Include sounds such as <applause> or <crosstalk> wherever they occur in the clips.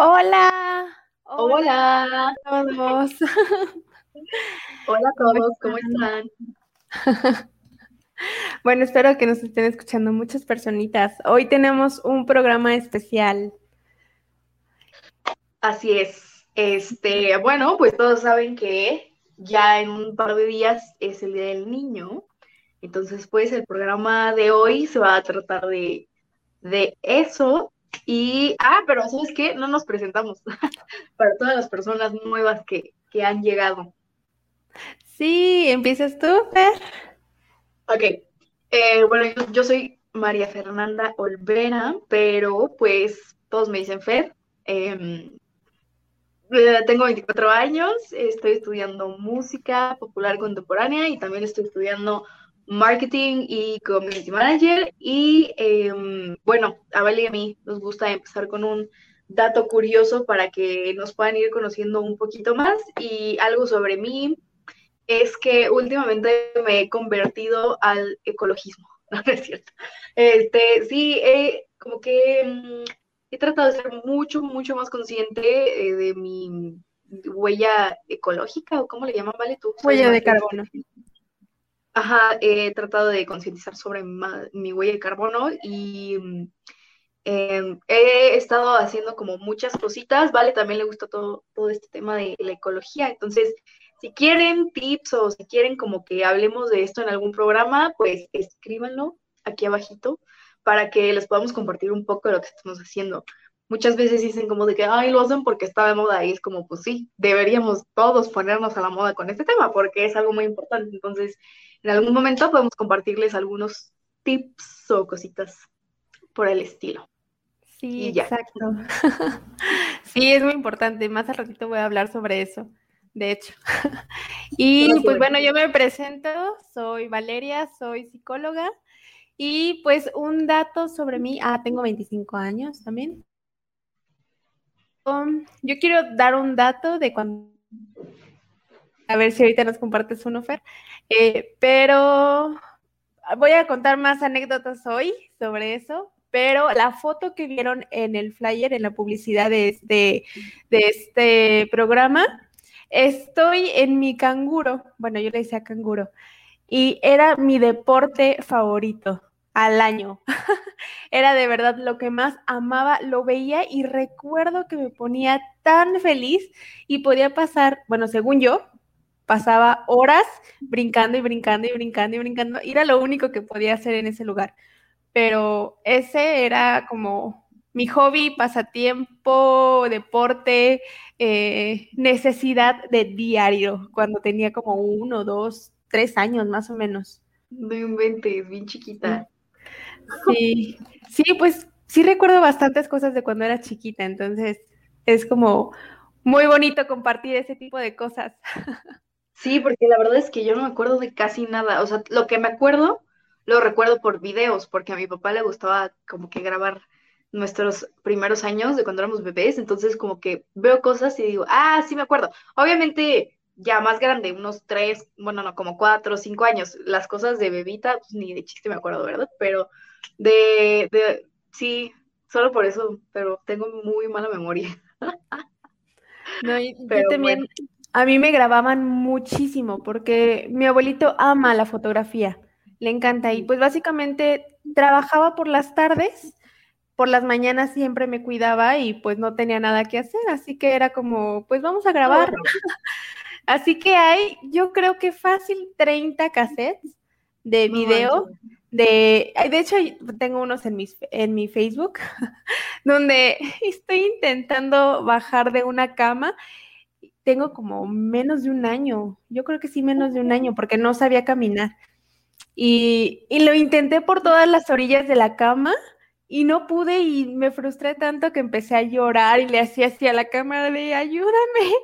Hola. Hola. a todos. <laughs> Hola a todos, ¿cómo están? <laughs> Bueno, espero que nos estén escuchando muchas personitas. Hoy tenemos un programa especial. Así es. Este, bueno, pues todos saben que ya en un par de días es el Día del Niño. Entonces, pues el programa de hoy se va a tratar de, de eso. Y, ah, pero ¿sabes qué? No nos presentamos <laughs> para todas las personas nuevas que, que han llegado. Sí, empiezas tú, Fer. Ok, eh, bueno, yo, yo soy María Fernanda Olvera, pero pues todos me dicen Fer. Em, eh, tengo 24 años, estoy estudiando música popular contemporánea y también estoy estudiando marketing y community manager. Y em, bueno, a Vale y a mí nos gusta empezar con un dato curioso para que nos puedan ir conociendo un poquito más y algo sobre mí es que últimamente me he convertido al ecologismo, <laughs> ¿no, es cierto? Este, sí, he, como que mm, he tratado de ser mucho, mucho más consciente eh, de mi huella ecológica, o cómo le llaman, ¿vale? Tú Huella de carbono. Ajá, he tratado de concientizar sobre mi huella de carbono y em, he estado haciendo como muchas cositas, ¿vale? También le gusta todo, todo este tema de la ecología, entonces si quieren tips o si quieren como que hablemos de esto en algún programa, pues escríbanlo aquí abajito para que les podamos compartir un poco de lo que estamos haciendo. Muchas veces dicen como de que, ay, lo hacen porque está de moda y es como, pues sí, deberíamos todos ponernos a la moda con este tema porque es algo muy importante. Entonces, en algún momento podemos compartirles algunos tips o cositas por el estilo. Sí, exacto. <laughs> Sí, es muy importante. Más al ratito voy a hablar sobre eso, de hecho. <laughs> Y pues bueno. bueno, yo me presento, soy Valeria, soy psicóloga. Y pues un dato sobre mí, ah, tengo 25 años también. Um, yo quiero dar un dato de cuando, a ver si ahorita nos compartes uno, Fer, Eh, pero voy a contar más anécdotas hoy sobre eso, pero la foto que vieron en el flyer, en la publicidad de este, de este programa, estoy en mi canguro, bueno, yo le decía canguro, y era mi deporte favorito al año. <laughs> Era de verdad lo que más amaba, lo veía y recuerdo que me ponía tan feliz y podía pasar, bueno, según yo, pasaba horas brincando y brincando y brincando y brincando. y Era lo único que podía hacer en ese lugar. Pero ese era como mi hobby, pasatiempo, deporte, eh, necesidad de diario, cuando tenía como uno, dos, tres años más o menos. No inventes, bien chiquita. Sí, sí, pues sí recuerdo bastantes cosas de cuando era chiquita, entonces es como muy bonito compartir ese tipo de cosas. <laughs> Sí, porque la verdad es que yo no me acuerdo de casi nada. O sea, lo que me acuerdo, lo recuerdo por videos, porque a mi papá le gustaba como que grabar nuestros primeros años de cuando éramos bebés. Entonces, como que veo cosas y digo, ah, sí me acuerdo. Obviamente, ya más grande, unos tres, bueno, no, como cuatro o cinco años. Las cosas de bebita, pues ni de chiste me acuerdo, ¿verdad? Pero de, de, sí, solo por eso, pero tengo muy mala memoria. No, y yo Pero también, bueno. A mí me grababan muchísimo porque mi abuelito ama la fotografía, le encanta y pues básicamente trabajaba por las tardes, por las mañanas siempre me cuidaba y pues no tenía nada que hacer, así que era como, pues vamos a grabar. <laughs> Así que hay, yo creo que fácil 30 cassettes de video. De, de hecho, tengo unos en, mis, en mi Facebook <laughs> donde <laughs> estoy intentando bajar de una cama. Tengo como menos de un año, yo creo que sí, menos de un año, porque no sabía caminar. Y, y lo intenté por todas las orillas de la cama y no pude y me frustré tanto que empecé a llorar y le hacía así a la cámara de ayúdame.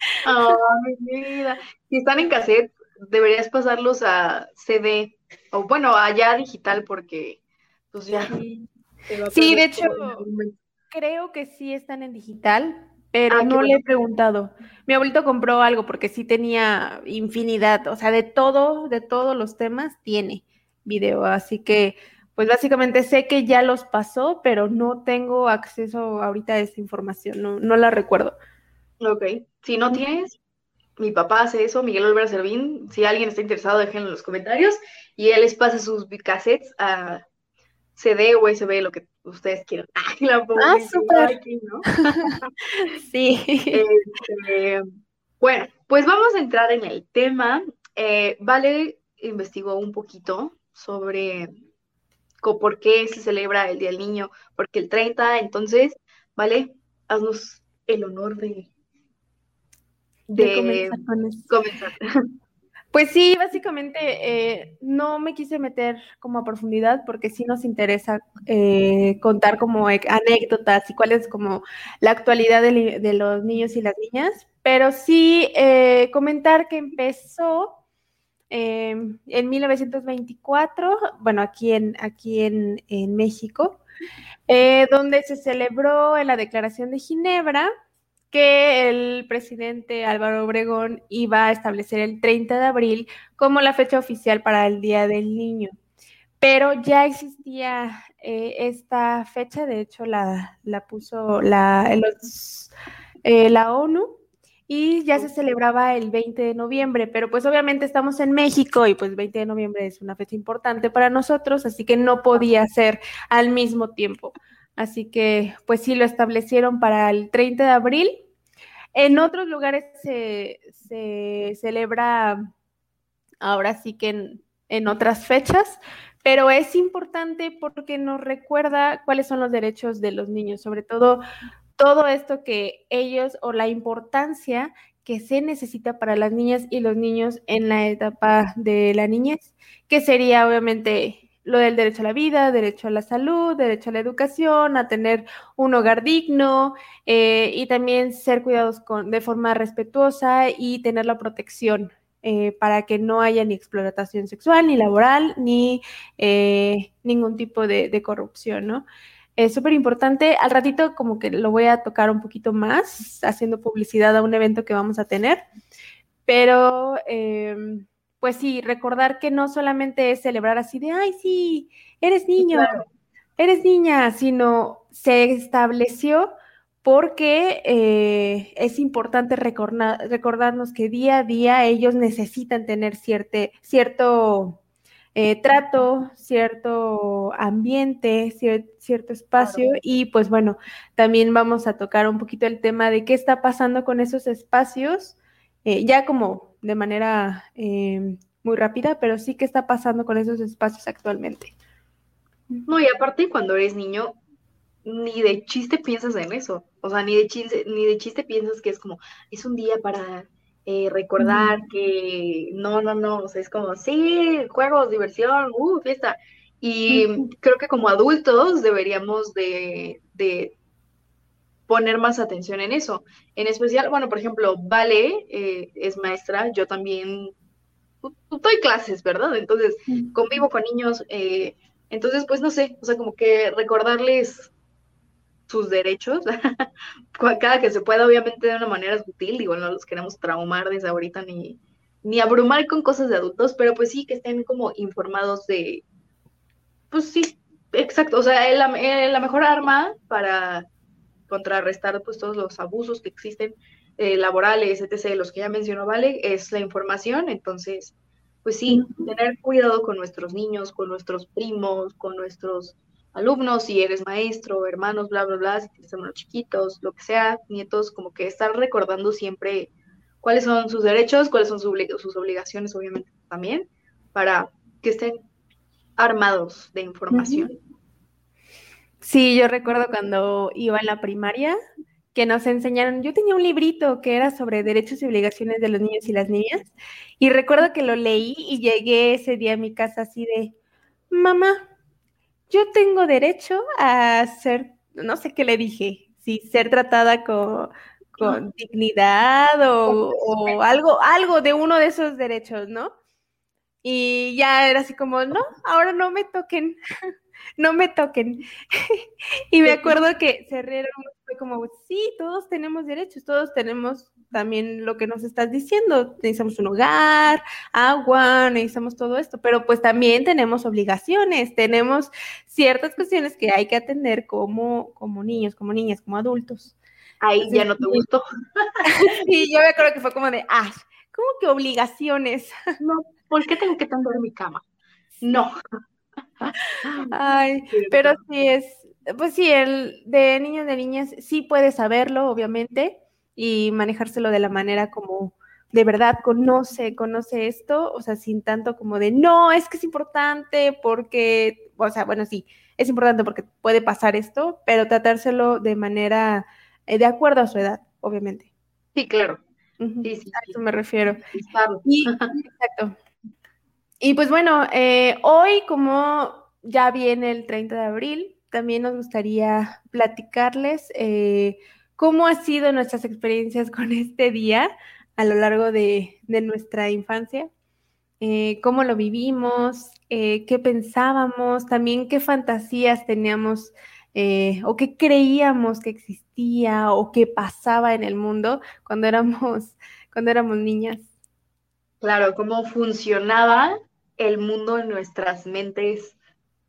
<laughs> Ay, mi vida. Si están en cassette, deberías pasarlos a CD o bueno, allá digital porque pues ya. Sí, de hecho, creo que sí están en digital, pero ah, no le he preguntado. Mi abuelito compró algo porque sí tenía infinidad, o sea, de todo, de todos los temas tiene video, así que pues básicamente sé que ya los pasó, pero no tengo acceso ahorita a esa información, no, no la recuerdo. Ok, si no tienes, mi papá hace eso, Miguel Olvera Servín, si alguien está interesado, déjenlo en los comentarios, y él les pasa sus cassettes a CD, USB, lo que ustedes quieran. <laughs> Ay, la ah, súper. ¿no? <laughs> sí. Este, bueno, pues vamos a entrar en el tema. Eh, vale investigó un poquito sobre por qué se celebra el Día del Niño, porque el 30, entonces, ¿vale? Haznos el honor de, de, comenzar, <laughs> Pues sí, básicamente eh, no me quise meter como a profundidad porque sí nos interesa eh, contar como anécdotas y cuál es como la actualidad de, los niños y las niñas, pero sí eh, comentar que empezó Em, en 1924, bueno, aquí en, aquí en, México, eh, donde se celebró en la Declaración de Ginebra que el presidente Álvaro Obregón iba a establecer el 30 de abril como la fecha oficial para el Día del Niño. Pero ya existía eh, esta fecha, de hecho la, puso la, eh, la ONU y ya se celebraba el 20 de noviembre, pero pues obviamente estamos en México y pues 20 de noviembre es una fecha importante para nosotros, así que no podía ser al mismo tiempo. Así que pues sí lo establecieron para el 30 de abril. En otros lugares se, celebra ahora sí que en, en otras fechas, pero es importante porque nos recuerda cuáles son los derechos de los niños, sobre todo todo esto que ellos o la importancia que se necesita para las niñas y los niños en la etapa de la niñez, que sería obviamente lo del derecho a la vida, derecho a la salud, derecho a la educación, a tener un hogar digno eh, y también ser cuidados con, de forma respetuosa y tener la protección eh, para que no haya ni explotación sexual, ni laboral, ni eh, ningún tipo de, corrupción, ¿no? Es súper importante. Al ratito como que lo voy a tocar un poquito más, haciendo publicidad a un evento que vamos a tener. Pero, em, pues sí, recordar que no solamente es celebrar así de, ay, sí, eres niño, eres niña, sino se estableció porque eh, es importante recordarnos que día a día ellos necesitan tener cierto eh, trato, cierto ambiente, cierto espacio y pues bueno, también vamos a tocar un poquito el tema de qué está pasando con esos espacios, eh, ya como de manera eh, muy rápida, pero sí qué está pasando con esos espacios actualmente. No, y aparte cuando eres niño, ni de chiste piensas en eso, o sea, ni de chiste, ni de chiste piensas que es como, es un día para eh, recordar que no, no, no, o sea, es como, sí, juegos, diversión, uh, fiesta. Y creo que como adultos deberíamos de, poner más atención en eso. En especial, bueno, por ejemplo, Vale eh, es maestra, yo también doy clases, ¿verdad? Entonces, convivo con niños, eh, entonces, pues no sé, o sea, como que recordarles sus derechos, <laughs> cada que se pueda, obviamente de una manera sutil, digo, no los queremos traumar desde ahorita ni, ni abrumar con cosas de adultos, pero pues sí que estén como informados de, pues sí, exacto, o sea, la, la mejor arma para contrarrestar pues todos los abusos que existen eh, laborales, etc., los que ya mencionó Vale, es la información, entonces, pues sí, tener cuidado con nuestros niños, con nuestros primos, con nuestros alumnos, si eres maestro, hermanos, bla, bla, bla, si tienes hermanos chiquitos, lo que sea, nietos, como que estar recordando siempre cuáles son sus derechos, cuáles son sus obligaciones, obviamente, también, para que estén armados de información. Sí, yo recuerdo cuando iba en la primaria que nos enseñaron, yo tenía un librito que era sobre derechos y obligaciones de los niños y las niñas, y recuerdo que lo leí y llegué ese día a mi casa así de, mamá, yo tengo derecho a ser, no sé qué le dije, si ser tratada con, con dignidad o, o, algo, algo de uno de esos derechos, ¿no? Y ya era así como, no, ahora no me toquen, no me toquen. <laughs> y me acuerdo que se rieron, fue como, sí, todos tenemos derechos, todos tenemos también lo que nos estás diciendo, necesitamos un hogar, agua, necesitamos todo esto, pero pues también tenemos obligaciones, tenemos ciertas cuestiones que hay que atender como, como niños, como niñas, como adultos. Ahí ya no te gustó. <laughs> sí, yo me acuerdo que fue como de, ah, ¿cómo que obligaciones? No, ¿por qué tengo que tender mi cama? <laughs> No. Ay, <laughs> pero sí es, pues sí, el de niños de niñas sí puede saberlo, obviamente, y manejárselo de la manera como de verdad conoce, conoce esto, o sea, sin tanto como de, no, es que es importante porque, o sea, bueno, sí, es importante porque puede pasar esto, pero tratárselo de manera, eh, de acuerdo a su edad, obviamente. Sí, claro. Sí, sí, a eso me refiero. Y, <laughs> exacto. Y pues bueno, eh, hoy como ya viene el 30 de abril, también nos gustaría platicarles eh, cómo han sido nuestras experiencias <laughs> con este día a lo largo de, nuestra infancia, eh, cómo lo vivimos, qué pensábamos, también qué fantasías teníamos o qué creíamos que existía o qué pasaba en el mundo cuando éramos, <laughs> cuando éramos niñas. Claro, cómo funcionaba el mundo en nuestras mentes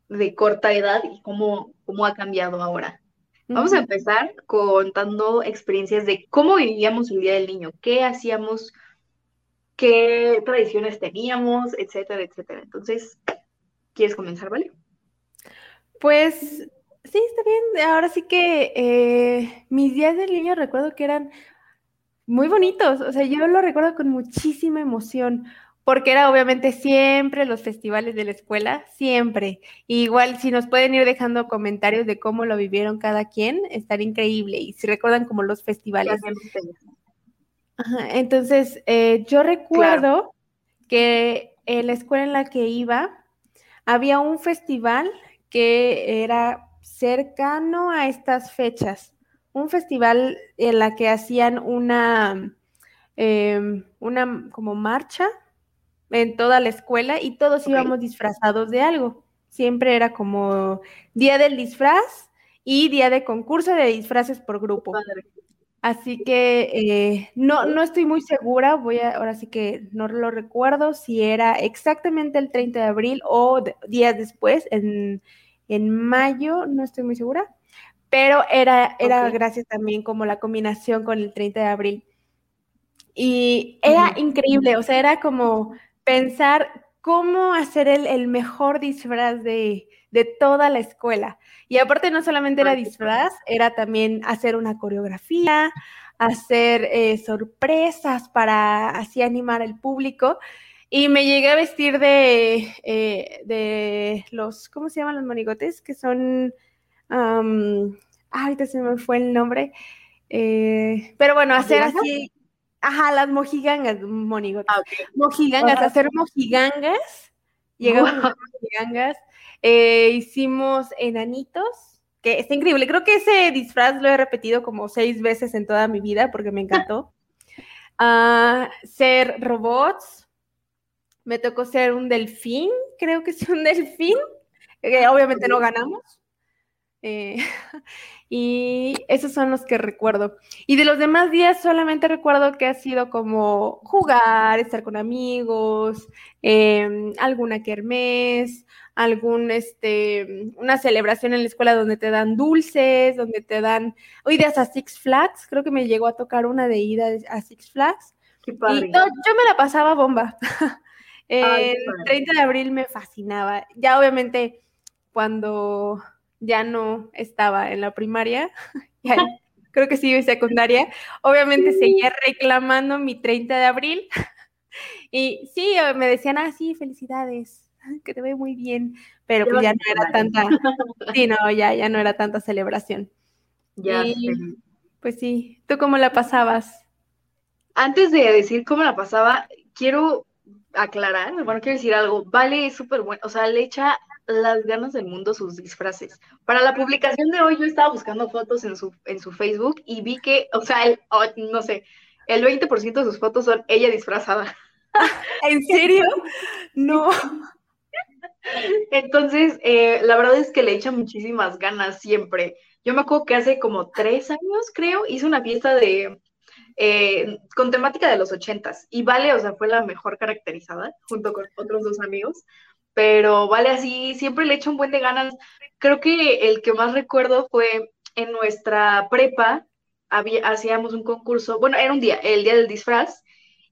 de corta edad y cómo, cómo ha cambiado ahora. Vamos a empezar contando experiencias de cómo vivíamos el Día del Niño, qué hacíamos, qué tradiciones teníamos, etcétera, etcétera. Entonces, ¿quieres comenzar, vale? Pues sí, está bien. Ahora sí que eh, mis días del niño recuerdo que eran muy bonitos. O sea, yo lo recuerdo con muchísima emoción porque era obviamente siempre los festivales de la escuela, siempre. igual si nos pueden ir dejando comentarios de cómo lo vivieron cada quien, estaría increíble. Y si recuerdan como los festivales. entonces, eh, yo recuerdo que en la escuela en la que iba había un festival que era cercano a estas fechas. Un festival en la que hacían una, em, una como marcha en toda la escuela y todos íbamos disfrazados de algo. Siempre era como día del disfraz y día de concurso de disfraces por grupo. Así que eh, no, no estoy muy segura, voy a, ahora sí que no lo recuerdo si era exactamente el 30 de abril o días después, en, mayo, no estoy muy segura, pero era, era gracias también como la combinación con el 30 de abril. Y era increíble, o sea, era como pensar cómo hacer el, mejor disfraz de, toda la escuela. Y aparte no solamente era disfraz, era también hacer una coreografía, hacer eh, sorpresas para así animar al público. Y me llegué a vestir de, eh, de los, ¿cómo se llaman los monigotes? Que son, ahorita se me fue el nombre. Eh, pero bueno, hacer así Ajá, las mojigangas, monigotes. Ah, mojigangas, hacer mojigangas. Llegamos a mojigangas. Eh, hicimos enanitos, que está increíble. Creo que ese disfraz lo he repetido como seis veces en toda mi vida porque me encantó. <laughs> Ah, ser robots. Me tocó ser un delfín, creo que es un delfín. obviamente no ganamos. Eh, <laughs> y esos son los que recuerdo. Y de los demás días solamente recuerdo que ha sido como jugar, estar con amigos, em, alguna kermés, algún, este, una celebración en la escuela donde te dan dulces, donde te dan, ideas a Six Flags, creo que me llegó a tocar una de ida a Six Flags. Y yo me la pasaba bomba. <laughs> el 30 de abril me fascinaba. Ya obviamente cuando ya no estaba en la primaria, <laughs> creo que sí en secundaria, obviamente seguía reclamando mi 30 de abril. <laughs> Y sí, me decían, ah, sí, felicidades, <laughs> que te ve muy bien, pero pues ya no era tanta, sí, no, ya, ya no era tanta celebración. Ya. pues sí, ¿tú cómo la pasabas? Antes de decir cómo la pasaba, quiero aclarar, bueno, quiero decir algo, Vale es súper bueno, o sea, le echa las ganas del mundo sus disfraces. Para la publicación de hoy yo estaba buscando fotos en su, en su Facebook y vi que, o sea, el, no sé, el 20% de sus fotos son ella disfrazada. <laughs> ¿En serio? No. Entonces, eh, la verdad es que le echa muchísimas ganas siempre. Yo me acuerdo que hace como tres años, creo, hizo una fiesta de eh, con temática de los ochentas. Y Vale, o sea, fue la mejor caracterizada, junto con otros dos amigos. Pero Vale así, siempre le echa un buen de ganas. Creo que el que más recuerdo fue en nuestra prepa, había, hacíamos un concurso, bueno, era un día, el día del disfraz,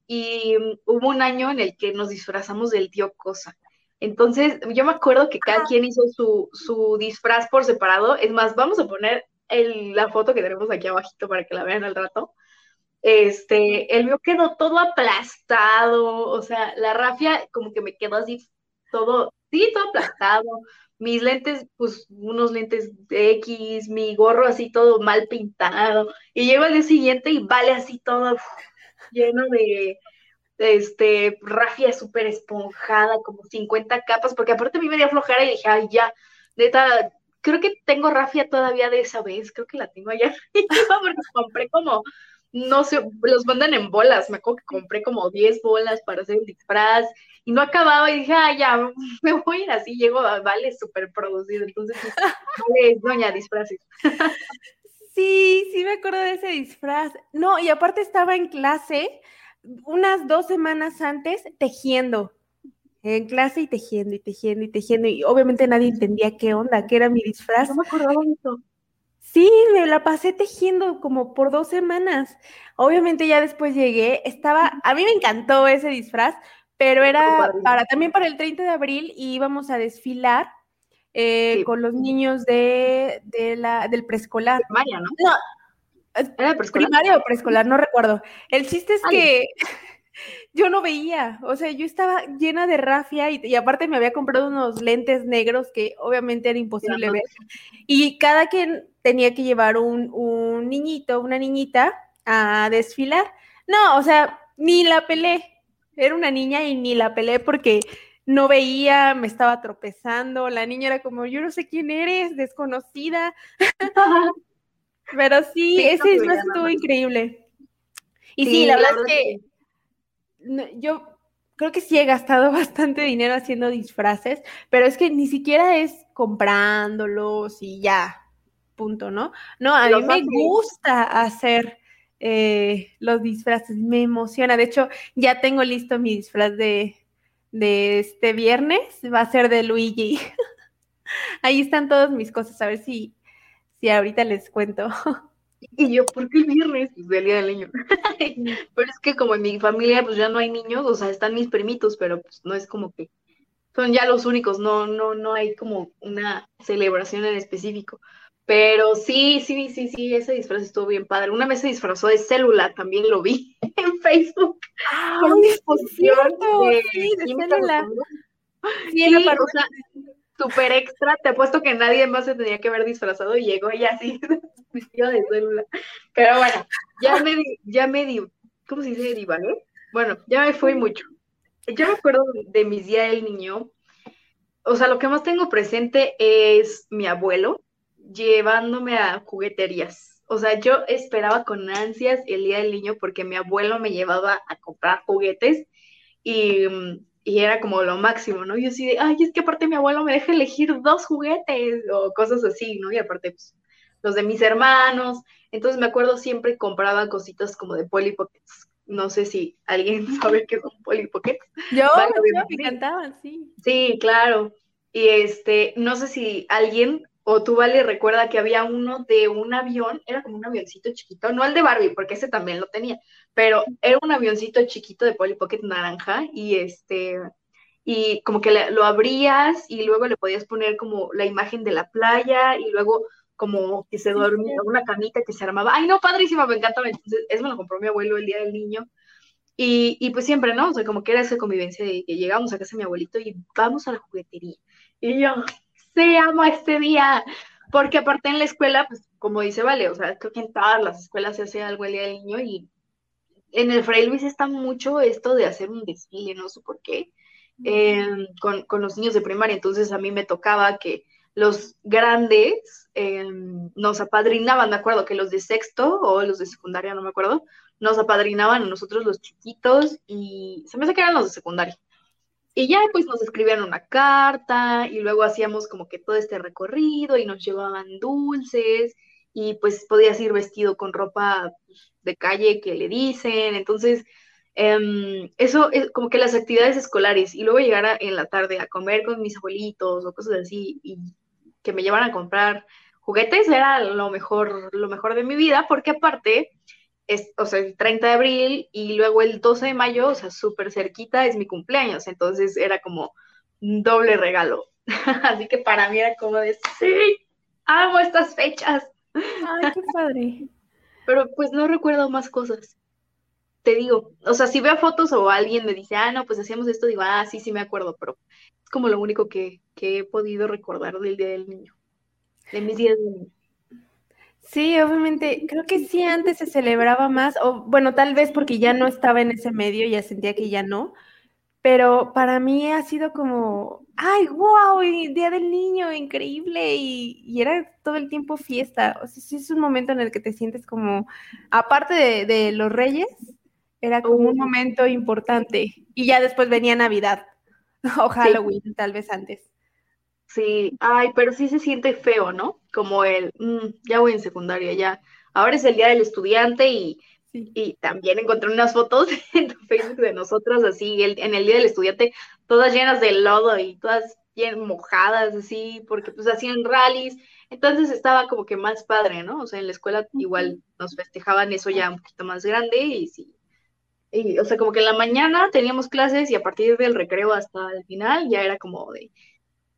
y mm, hubo un año en el que nos disfrazamos del tío Cosa. Entonces, yo me acuerdo que cada quien hizo su, su disfraz por separado. Es más, vamos a poner el, la foto que tenemos aquí abajito para que la vean al rato. Este, el mío quedó todo aplastado, o sea, la rafia como que me quedó así todo, sí, todo aplastado. Mis lentes, pues unos lentes de X, mi gorro así todo mal pintado. Y llego al día siguiente y vale así todo lleno de, este, rafia súper esponjada, como 50 capas, porque aparte a mí me dio flojera y dije, ay, ya, neta, creo que tengo rafia todavía de esa vez, creo que la tengo allá <laughs> porque compré como, no sé, los mandan en bolas, me acuerdo que compré como 10 bolas para hacer el disfraz, y no acababa, y dije, ay, ya, <laughs> me voy a ir así, llego, vale, súper producido, entonces, <laughs> vale, doña disfraces. Sí, sí me acuerdo de ese disfraz. No, y aparte estaba en clase unas dos semanas antes tejiendo, en clase y tejiendo y tejiendo y tejiendo, y obviamente nadie entendía qué onda, qué era mi disfraz. No me acordaba de eso. Sí, me la pasé tejiendo como por dos semanas. Obviamente ya después llegué, estaba, a mí me encantó ese disfraz, pero era para también para el 30 de abril y íbamos a desfilar eh, con los niños de, de la, del preescolar. Primaria, ¿no? No, ¿Era primaria o preescolar? No recuerdo. El chiste es que yo no veía, o sea, yo estaba llena de rafia y, aparte me había comprado unos lentes negros que obviamente era imposible ver. Y cada quien tenía que llevar un, un niñito, una niñita a desfilar. No, o sea, ni la pelé. Era una niña y ni la pelé porque no veía, me estaba tropezando. La niña era como, yo no sé quién eres, desconocida. <laughs> Pero sí, ese disfraz estuvo increíble. Y sí, la, verdad, es que, yo creo que sí he gastado <laughs> bastante dinero haciendo disfraces, pero es que ni siquiera es comprándolos y ya, punto, ¿no? No, a mí me gusta hacer eh, los disfraces, me emociona. De hecho, ya tengo listo mi disfraz de, de este viernes, va a ser de Luigi. <laughs> Ahí están todas mis cosas, a ver si Sí, ahorita les cuento. <laughs> Y yo, ¿por qué el viernes? Pues el día del niño. <laughs> pero es que como en mi familia pues ya no hay niños, o sea, están mis primitos, pero pues no es como que son ya los únicos, no, no, no hay como una celebración en específico. Pero sí, sí, sí, sí, ese disfraz estuvo bien padre. Una vez se disfrazó de célula, también lo vi <laughs> en Facebook. Ah, con disposición de, sí, de célula. Sí, sí o sea, súper extra. Te apuesto que nadie más se tenía que haber disfrazado y llegó ella así, <laughs> vestido de célula. Pero bueno, ya me di, ya me di, ¿cómo se dice? Divagué. Bueno, ya me fui mucho. Yo me acuerdo de mis días del niño. O sea, lo que más tengo presente es mi abuelo llevándome a jugueterías. O sea, yo esperaba con ansias el día del niño porque mi abuelo me llevaba a comprar juguetes y mm, y era como lo máximo, ¿no? Yo así de, ay, es que aparte mi abuelo me deja elegir dos juguetes o cosas así, ¿no? Y aparte, pues, los de mis hermanos. Entonces me acuerdo siempre compraba cositas como de Polly Pockets. No sé si alguien <laughs> sabe qué son Polly Pockets. Yo, me encantaban, sí. Sí, claro. Y este, no sé si alguien o tú, Vale, recuerda que había uno de un avión, era como un avioncito chiquito, no el de Barbie, porque ese también lo tenía, pero era un avioncito chiquito de Polly Pocket naranja y este, y como que lo abrías y luego le podías poner como la imagen de la playa y luego como que se dormía, una camita que se armaba. Ay, no, padrísima, me encanta. Entonces, eso me lo compró mi abuelo el día del niño. Y, y pues siempre, ¿no? O sea, como que era esa convivencia de que llegamos a casa de mi abuelito y vamos a la juguetería. Y yo, se amo este día, porque aparte en la escuela, pues como dice Vale, o sea, creo que en todas las escuelas se hace algo el día del niño y en el Fray Luis está mucho esto de hacer un desfile, no sé por qué. em, con, con, los niños de primaria, entonces a mí me tocaba que los grandes em, nos apadrinaban, me acuerdo que los de sexto o los de secundaria, no me acuerdo, nos apadrinaban a nosotros los chiquitos y se me hace que eran los de secundaria. Y ya pues nos escribían una carta y luego hacíamos como que todo este recorrido y nos llevaban dulces y pues podías ir vestido con ropa pues, de calle que le dicen. Entonces, em, eso es como que las actividades escolares y luego llegar en la tarde a comer con mis abuelitos o cosas así y que me llevaran a comprar juguetes era lo mejor, lo mejor de mi vida porque aparte es, o sea, el 30 de abril y luego el 12 de mayo, o sea, súper cerquita es mi cumpleaños, entonces era como un doble regalo. <laughs> Así que para mí era como de, sí, amo estas fechas. Ay, qué padre. <laughs> Pero pues no recuerdo más cosas. Te digo, o sea, si veo fotos o alguien me dice, ah, no, pues hacíamos esto, digo, ah, sí, sí me acuerdo, pero es como lo único que, que he podido recordar del Día del Niño, de mis días de niño. Sí, obviamente, creo que sí antes se celebraba más, o bueno, tal vez porque ya no estaba en ese medio, ya sentía que ya no, pero para mí ha sido como, ay, wow, Día del Niño, increíble, y, era todo el tiempo fiesta, o sea, sí es un momento en el que te sientes como, aparte de, los reyes, era como un momento importante, y ya después venía Navidad, <laughs> o Halloween, tal vez antes. Sí, ay, pero sí se siente feo, ¿no? Como el, mm, ya voy en secundaria, ya. Ahora es el día del estudiante y, y también encontré unas fotos <laughs> en tu Facebook de nosotras así, el, en el día del estudiante, todas llenas de lodo y todas bien mojadas, así, porque pues hacían rallies. Entonces estaba como que más padre, ¿no? O sea, en la escuela igual nos festejaban eso ya un poquito más grande y sí. Y, o sea, como que en la mañana teníamos clases y a partir del recreo hasta el final ya era como de,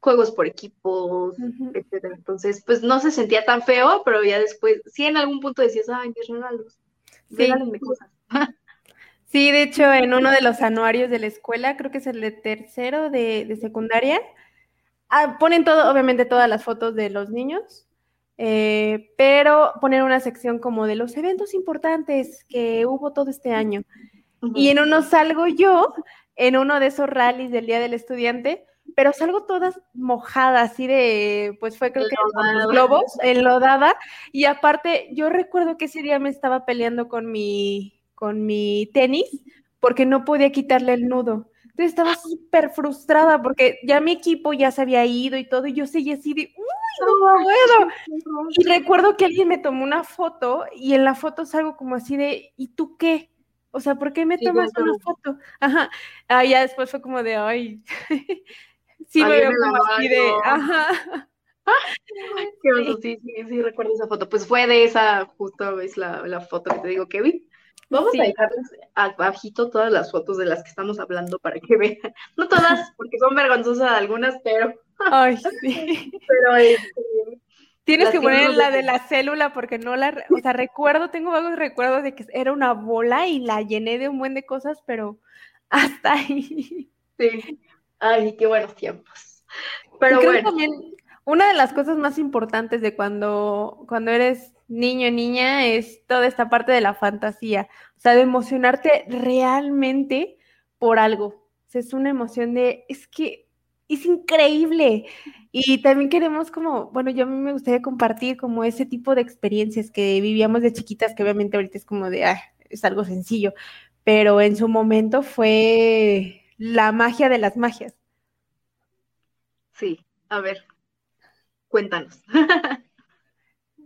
juegos por equipos, etcétera. Entonces, pues no se sentía tan feo, pero ya después, sí en algún punto decías, ay, mis regalos, sí. cosas. <laughs> Sí, de hecho, en uno de los anuarios de la escuela, creo que es el de tercero de, secundaria, ah, ponen todo, obviamente todas las fotos de los niños, eh, pero ponen una sección como de los eventos importantes que hubo todo este año. Y en uno salgo yo, en uno de esos rallies del Día del Estudiante, pero salgo todas mojadas, así de, pues fue creo que los globos, enlodada, y aparte yo recuerdo que ese día me estaba peleando con mi, con mi tenis porque no podía quitarle el nudo. Entonces estaba súper frustrada porque ya mi equipo ya se había ido y todo, y yo seguía así de, ¡uy, no puedo! Y recuerdo que alguien me tomó una foto y en la foto salgo como así de, ¿y tú qué? O sea, ¿por qué me tomas una foto? Ajá. Ah, ya después fue como de, ay, <laughs> Sí, me veo como así de, ajá. <laughs> Qué oso, sí, sí, sí, recuerdo esa foto. Pues fue de esa, justo es la, la foto que te digo, Kevin. Vamos a dejarles abajito todas las fotos de las que estamos hablando para que vean. <laughs> No todas, <laughs> porque son vergonzosas algunas, pero. Ay, sí. pero este, Tienes que poner la de la célula porque no la, o sea, recuerdo, tengo vagos recuerdos de que era una bola y la llené de un buen de cosas, pero hasta ahí. Sí, Ay, qué buenos tiempos. Pero bueno. también una de las cosas más importantes de cuando, cuando eres niño o niña es toda esta parte de la fantasía, o sea, de emocionarte realmente por algo. O sea, es una emoción de, es que es increíble. Y también queremos como, bueno, yo a mí me gustaría compartir como ese tipo de experiencias que vivíamos de chiquitas, que obviamente ahorita es como de, ah, es algo sencillo, pero en su momento fue la magia de las magias. Sí, a ver, cuéntanos.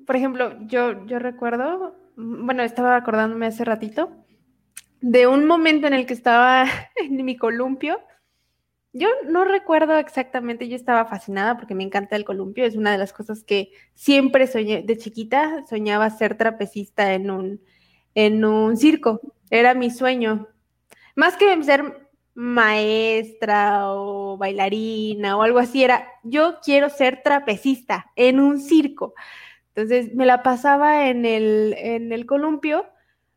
Por ejemplo, yo, yo recuerdo, bueno, estaba acordándome hace ratito de un momento en el que estaba <laughs> en mi columpio. Yo no recuerdo exactamente, yo estaba fascinada porque me encanta el columpio, es una de las cosas que siempre soñé, de chiquita soñaba ser trapecista en un, en un circo, era mi sueño. Más que ser maestra o bailarina o algo así, era yo quiero ser trapecista en un circo. Entonces me la pasaba en el, en el columpio,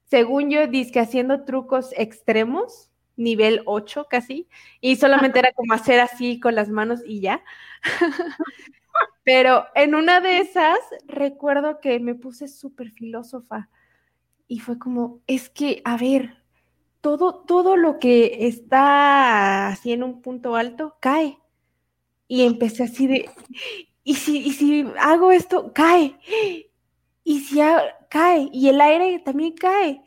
según yo, disque haciendo trucos extremos, nivel 8 casi, y solamente era como hacer así con las manos y ya. <laughs> Pero en una de esas recuerdo que me puse súper filósofa y fue como, es que, a ver, todo, todo lo que está así en un punto alto cae. Y empecé así de, y si, y si hago esto, cae. Y si cae. Y el aire también cae.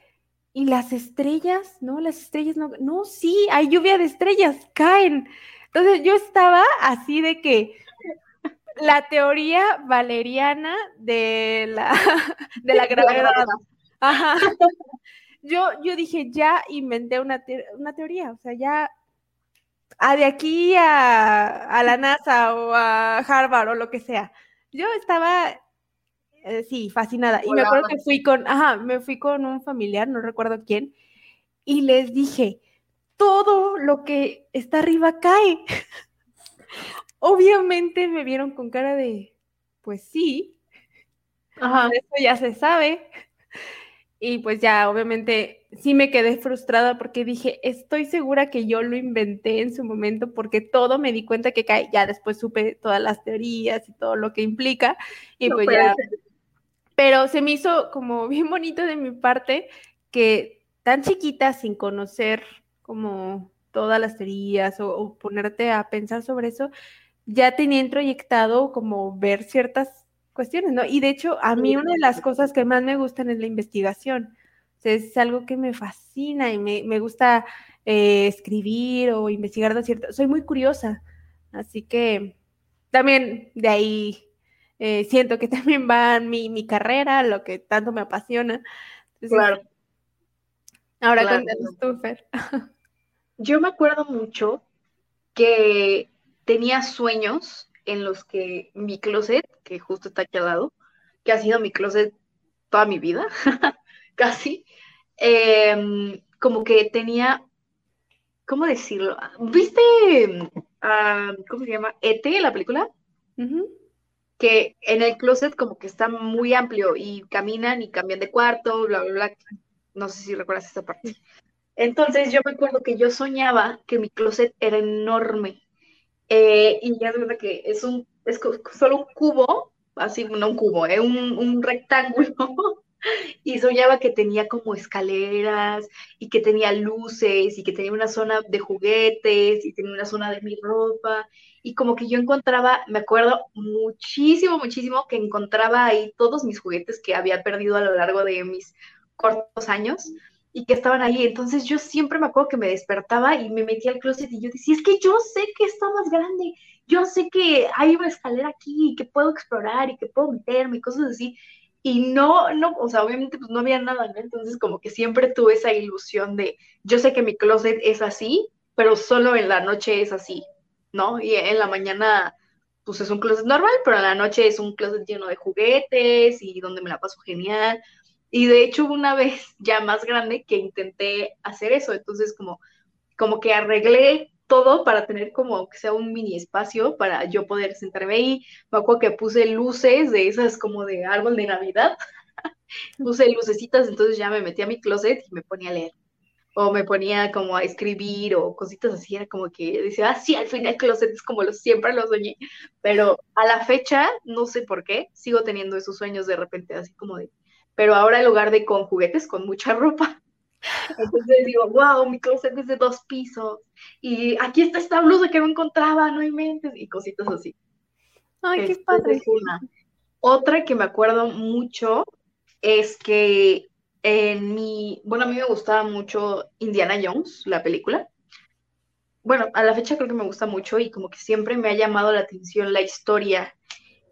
Y las estrellas, ¿no? Las estrellas no. No, sí, hay lluvia de estrellas, caen. Entonces yo estaba así de que la teoría valeriana de la, <laughs> de la gravedad. Ajá. Yo, yo dije, ya inventé una, una teoría, o sea, ya a de aquí a, la NASA o a Harvard o lo que sea. Yo estaba, eh, sí, fascinada. Y me acuerdo que fui con, ajá, me fui con un familiar, no recuerdo quién, y les dije, todo lo que está arriba cae. <laughs> Obviamente me vieron con cara de, pues sí, ajá. eso ya se sabe. Y pues ya, obviamente, sí me quedé frustrada porque dije, estoy segura que yo lo inventé en su momento porque todo me di cuenta que cae. Ya después supe todas las teorías y todo lo que implica. Y pues ya. Pero se me hizo como <laughs> bien bonito de mi parte que tan chiquita, sin conocer como todas las teorías o, o ponerte a pensar sobre eso, ya tenía introyectado como ver ciertas cuestiones, ¿no? Y de hecho, a mí una de las cosas que más me gustan es la investigación. es algo que me fascina y me, gusta eh, escribir o investigar de cierto. Soy muy curiosa, así que también de ahí eh, siento que <laughs> también va mi, mi, carrera, lo que tanto me apasiona. claro. Ahora cuéntanos tú, Fer. <laughs> Yo me acuerdo mucho que tenía sueños en los que mi closet, que justo está aquí al lado, que ha sido mi closet toda mi vida, <laughs> casi, em, como que tenía, ¿cómo decirlo? ¿Viste, ah, ¿cómo se llama? ET, la película? Que en el closet como que está muy amplio y caminan y cambian de cuarto, bla, bla, bla. No sé si recuerdas esa parte. Entonces yo me acuerdo que yo soñaba que mi closet era enorme eh, y ya es que es, un, es solo un cubo, así, no un cubo, eh, un, un rectángulo. <laughs> y soñaba que tenía como escaleras y que tenía luces y que tenía una zona de juguetes y tenía una zona de mi ropa y como que yo encontraba, me acuerdo muchísimo, muchísimo que encontraba ahí todos mis juguetes que había perdido a lo largo de mis cortos años y que estaban ahí. Entonces yo siempre me acuerdo que me despertaba y me metía al closet y yo decía, es que yo sé que está más grande, yo sé que hay una escalera aquí y que puedo explorar y que puedo meterme y cosas así. Y no, no, o sea, obviamente pues no había nada, ¿no? Entonces como que siempre tuve esa ilusión de, yo sé que mi closet es así, pero solo en la noche es así, ¿no? Y en la mañana pues es un closet normal, pero en la noche es un closet lleno de juguetes y donde me la paso genial. Y de hecho una vez ya más grande que intenté hacer eso, entonces como, como que arreglé todo para tener como que sea un mini espacio para yo poder sentarme ahí. Me acuerdo que puse luces de esas como de árbol de Navidad. <laughs> puse lucecitas, entonces ya me metí a mi closet y me ponía a leer. O me ponía como a escribir o cositas así, era como que decía, ah, al final el closet es como lo, siempre lo soñé. Pero a la fecha, no sé por qué, sigo teniendo esos sueños de repente, así como de, pero ahora en lugar de con juguetes, con mucha <laughs> ropa. Entonces digo, wow, mi closet es de dos pisos. Y aquí está esta blusa que no encontraba, no hay mentes, y cositas así. Ay, qué padre. Otra que me acuerdo mucho es que en mi, bueno, a mí me gustaba mucho Indiana Jones, la película. Bueno, a la fecha creo que me gusta mucho y como que siempre me ha llamado la atención la historia.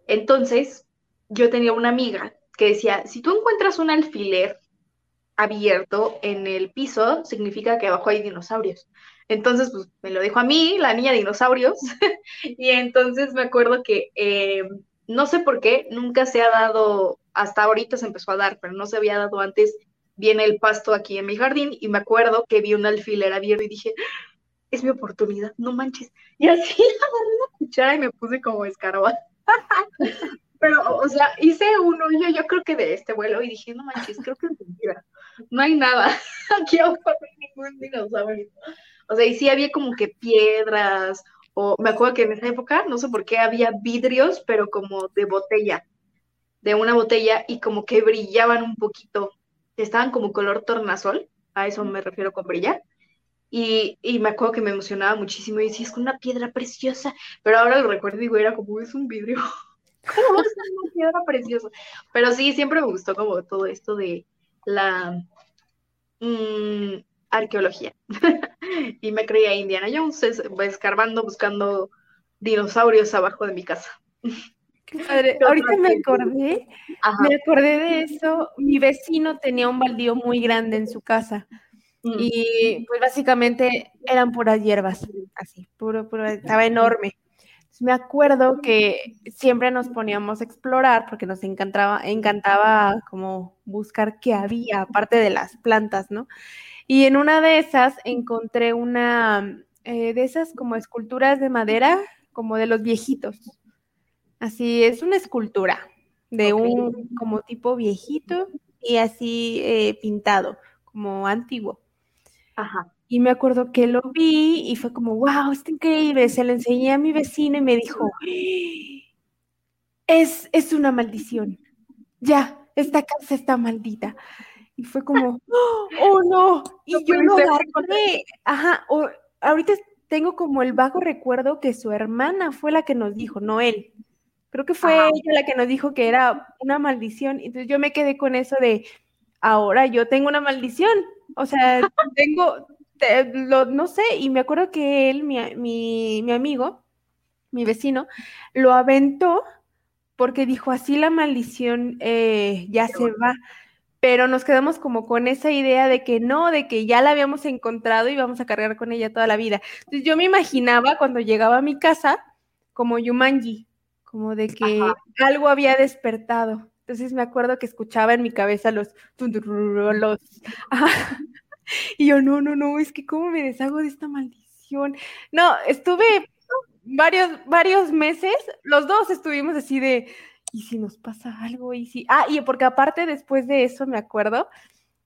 Entonces, yo tenía una amiga que decía, si tú encuentras un alfiler abierto en el piso, significa que abajo hay dinosaurios. Entonces, pues me lo dijo a mí, la niña dinosaurios, <laughs> y entonces me acuerdo que eh, no sé por qué, nunca se ha dado, hasta ahorita se empezó a dar, pero no se había dado antes viene el pasto aquí en mi jardín, y me acuerdo que vi un alfiler abierto y dije, es mi oportunidad, no manches. Y así <laughs> agarré la cuchara y me puse como escarba. <laughs> Pero, o sea, hice uno, yo, yo creo que de este vuelo, y dije, no manches, creo que es mentira. No hay nada. <laughs> Aquí abajo no hay ningún dinosaurio. O sea, y sí había como que piedras, o me acuerdo que en esa época, no sé por qué, había vidrios, pero como de botella, de una botella, y como que brillaban un poquito, estaban como color tornasol, a eso me refiero con brillar. Y, y, me acuerdo que me emocionaba muchísimo y decía, es una piedra preciosa, pero ahora lo recuerdo y digo, era como, es un vidrio. <laughs> ¿Cómo va a ser una piedra preciosa? Pero sí, siempre me gustó como todo esto de la mmm, arqueología. <laughs> y me creía Indiana Jones, escarbando, buscando dinosaurios abajo de mi casa. <laughs> Ahorita me acordé, me acordé de eso. Mi vecino tenía un baldío muy grande en su casa. Mm. Y pues básicamente eran puras hierbas, así, puro, puro, estaba enorme. Me acuerdo que siempre nos poníamos a explorar porque nos encantaba, encantaba como buscar qué había, aparte de las plantas, ¿no? Y en una de esas encontré una eh, de esas como esculturas de madera, como de los viejitos. Así es una escultura de un como tipo viejito y así eh, pintado, como antiguo. Ajá. Y me acuerdo que lo vi y fue como, wow, está increíble. Se lo enseñé a mi vecino y me dijo, es, es una maldición. Ya, esta casa está maldita. Y fue como, oh no, y yo lo agarré. Ajá, ahorita tengo como el vago recuerdo que su hermana fue la que nos dijo, no él. Creo que fue ella la que nos dijo que era una maldición. Entonces yo me quedé con eso de, ahora yo tengo una maldición. O sea, tengo, lo, no sé, y me acuerdo que él, mi, mi, mi amigo, mi vecino, lo aventó porque dijo, así la maldición eh, ya se va pero nos quedamos como con esa idea de que no, de que ya la habíamos encontrado y vamos a cargar con ella toda la vida. Entonces yo me imaginaba cuando llegaba a mi casa como Yumanji, como de que algo había despertado. Entonces me acuerdo que escuchaba en mi cabeza los los <laughs> y yo no, no, no, es que cómo me deshago de esta maldición. No, estuve <laughs> varios varios meses, los dos estuvimos así de ¿y si nos pasa algo? ¿Y si... Ah, y porque aparte después de eso me acuerdo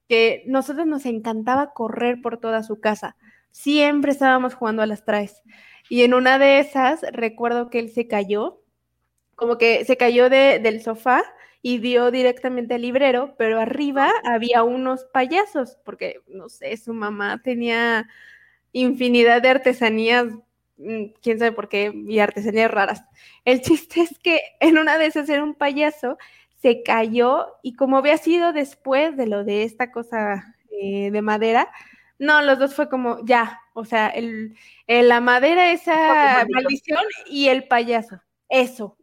que nosotros nos encantaba correr por toda su casa. Siempre estábamos jugando a las traes. Y en una de esas recuerdo que él se cayó, como que se cayó de, del sofá y dio directamente al librero, pero arriba había unos payasos, porque no sé, su mamá tenía infinidad de artesanías Mm, quién sabe por qué, y artesanías raras. El chiste es que en una de esas era un payaso, se cayó y como había sido después de lo de esta cosa eh, de madera, no, los dos fue como, ya, o sea, el, la madera, esa maldición y el payaso, eso,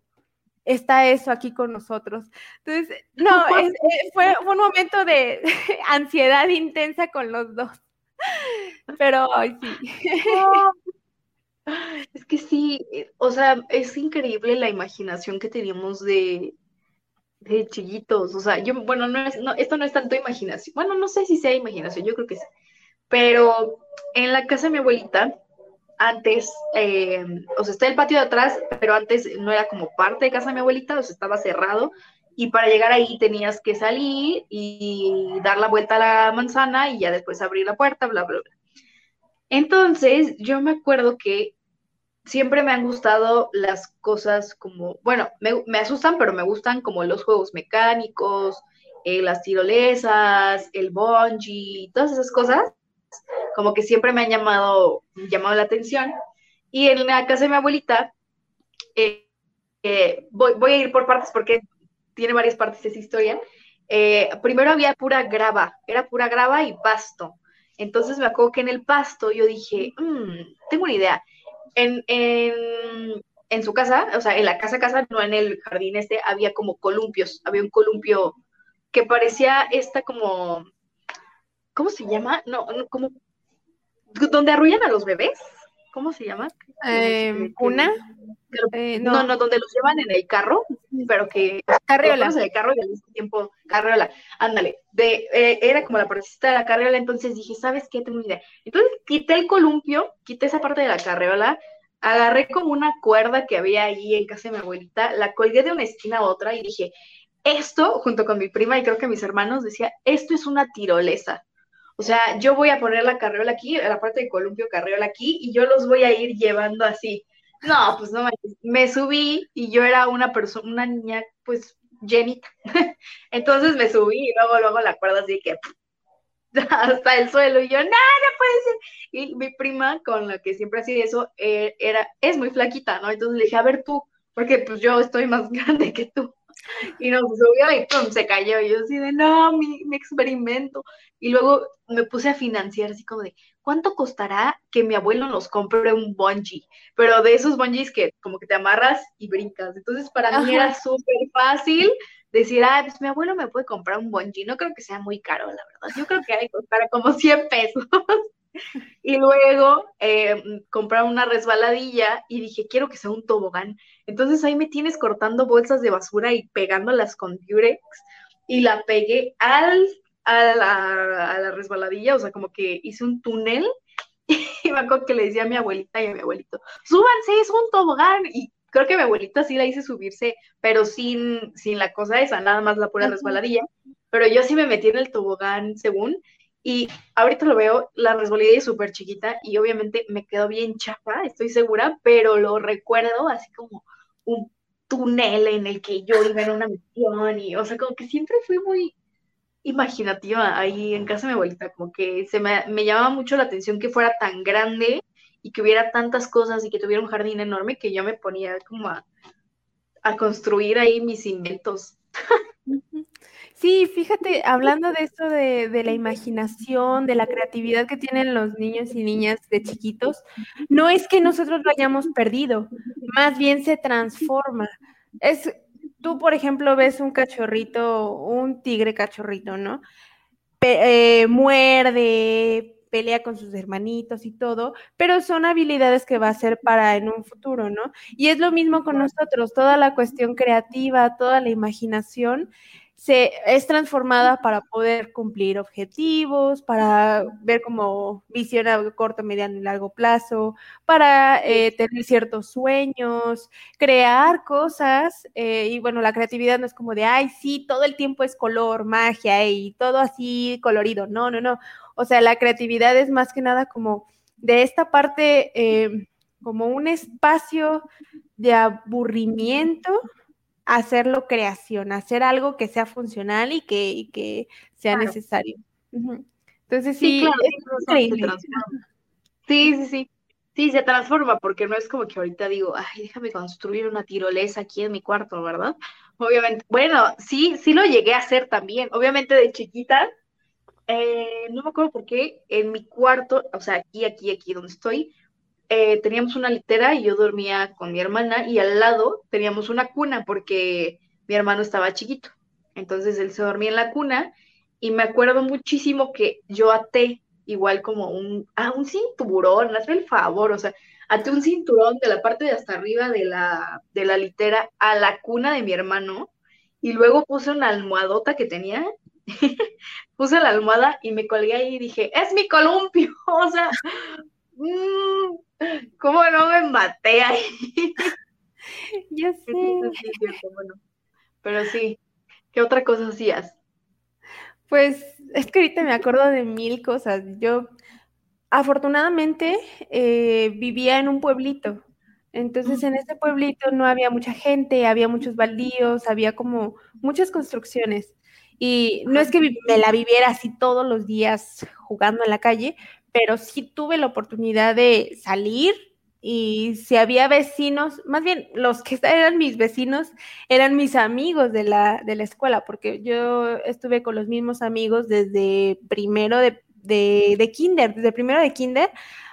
está eso aquí con nosotros. Entonces, no, eh, fue, un momento de <laughs> ansiedad intensa con los dos. Pero, sí. <laughs> Es que sí, eh, o sea, es increíble la imaginación que teníamos de, de chiquitos. O sea, yo, bueno, no es, no, esto no es tanto imaginación. Bueno, no sé si sea imaginación, yo creo que sí. Pero en la casa de mi abuelita, antes, eh, o sea, está el patio de atrás, pero antes no era como parte de casa de mi abuelita, o sea, estaba cerrado. Y para llegar ahí tenías que salir y dar la vuelta a la manzana y ya después abrir la puerta, bla, bla, bla. Entonces, yo me acuerdo que siempre me han gustado las cosas como, bueno, me, asustan, pero me gustan como los juegos mecánicos, eh, las tirolesas, el bungee, todas esas cosas, como que siempre me han llamado, llamado la atención. Y en la casa de mi abuelita, eh, eh, voy, voy, a ir por partes porque tiene varias partes esa historia. primero había pura grava, era pura grava y pasto. Entonces me acuerdo que en el pasto yo dije, mm, tengo una idea. En, en, su casa, o sea, en la casa casa, no en el jardín este, había como columpios, había un columpio que parecía esta como, ¿cómo se llama? No, como, donde arrullan a los bebés. ¿Cómo se llama? Eh, ¿Una? Eh, no. no. donde los llevan en el carro, pero que... Carriola. En el carro y al mismo tiempo, carriola. Ándale, de, eh, era como la partecita de la carriola, entonces dije, ¿sabes qué? Tengo una idea. Entonces quité el columpio, quité esa parte de la carriola, agarré como una cuerda que había ahí en casa de mi abuelita, la colgué de una esquina a otra y dije, esto, junto con mi prima y creo que mis hermanos, decía, esto es una tirolesa. O sea, yo voy a poner la carriola aquí, la parte de columpio carriola aquí, y yo los voy a ir llevando así. No, pues no, me subí y yo era una persona, una niña, pues, llenita. <laughs> Entonces me subí y luego, luego la cuerda así que <laughs> hasta el suelo y yo, no, no puede ser. Y mi prima, con la que siempre hacía eso, eh, era, es muy flaquita, ¿no? Entonces le dije, a ver tú, porque pues yo estoy más <laughs> grande que tú. Y nos subió y pum, se cayó. Y yo así de, no, mi, mi experimento. Y luego me puse a financiar así como de, ¿cuánto costará que mi abuelo nos compre un bungee? Pero de esos bungees que como que te amarras y brincas. Entonces para mí era súper fácil decir, ah, pues mi abuelo me puede comprar un bungee. No creo que sea muy caro, la verdad. Yo creo que hay que costar como 100 pesos. <laughs> y luego eh, comprar una resbaladilla y dije, quiero que sea un tobogán. Entonces ahí me tienes cortando bolsas de basura y pegándolas con Durex y la pegué al, a, la, a la resbaladilla, o sea, como que hice un túnel <laughs> y me acuerdo que le decía a mi abuelita y a mi abuelito, súbanse, es un tobogán. Y creo que mi abuelita sí la hice subirse, pero sin, sin la cosa esa, nada más la pura resbaladilla. Pero yo sí me metí en el tobogán, según, y ahorita lo veo, la resbaladilla es súper chiquita y obviamente me quedó bien chapa, estoy segura, pero lo recuerdo así como un túnel en el que yo iba en una misión y, o sea, como que siempre fui muy imaginativa ahí en casa de mi abuelita, como que se me, me llamaba mucho la atención que fuera tan grande y que hubiera tantas cosas y que tuviera un jardín enorme que yo me ponía como a, a construir ahí mis inventos. Sí, fíjate, hablando de esto de, de, la imaginación, de la creatividad que tienen los niños y niñas de chiquitos, no es que nosotros lo hayamos perdido, más bien se transforma. Es, tú, por ejemplo, ves un cachorrito, un tigre cachorrito, ¿no? Pe eh, muerde, pelea con sus hermanitos y todo, pero son habilidades que va a ser para en un futuro, ¿no? Y es lo mismo con nosotros, toda la cuestión creativa, toda la imaginación se es transformada para poder cumplir objetivos, para ver como visión a corto, mediano y largo plazo, para eh, tener ciertos sueños, crear cosas. Eh, y bueno, la creatividad no es como de, ay, sí, todo el tiempo es color, magia y todo así colorido. No, no, no. O sea, la creatividad es más que nada como de esta parte, eh, como un espacio de aburrimiento hacerlo creación, hacer algo que sea funcional y que, que sea necesario. Entonces sí, sí, sí, sí, sí, se transforma porque no es como que ahorita digo, ay, déjame construir una tirolesa aquí en mi cuarto, ¿verdad? Obviamente, bueno, sí, sí lo llegué a hacer también, obviamente de chiquita, eh, no me acuerdo por qué, en mi cuarto, o sea, aquí, aquí, aquí donde estoy, eh, teníamos una litera y yo dormía con mi hermana y al lado teníamos una cuna porque mi hermano estaba chiquito. Entonces él se dormía en la cuna y me acuerdo muchísimo que yo até igual como un, ah, un cinturón, hazme el favor, o sea, até un cinturón de la parte de hasta arriba de la, de la litera a la cuna de mi hermano y luego puse una almohadota que tenía, <laughs> puse la almohada y me colgué ahí y dije, es mi columpio, <laughs> o sea, mmm, ¿Cómo no me maté ahí? <laughs> Ya <laughs> sé. pero sí, ¿qué otra cosa hacías? Pues es que ahorita me acuerdo de mil cosas. Yo afortunadamente eh, vivía en un pueblito. Entonces en ese pueblito no había mucha gente, había muchos baldíos, había como muchas construcciones. Y no es que me la viviera así todos los días jugando en la calle, pero sí tuve la oportunidad de salir y si había vecinos, más bien los que <laughs> eran mis vecinos eran mis amigos de la, de la escuela, porque yo estuve con los mismos amigos desde primero de, de, de kinder, desde primero de kinder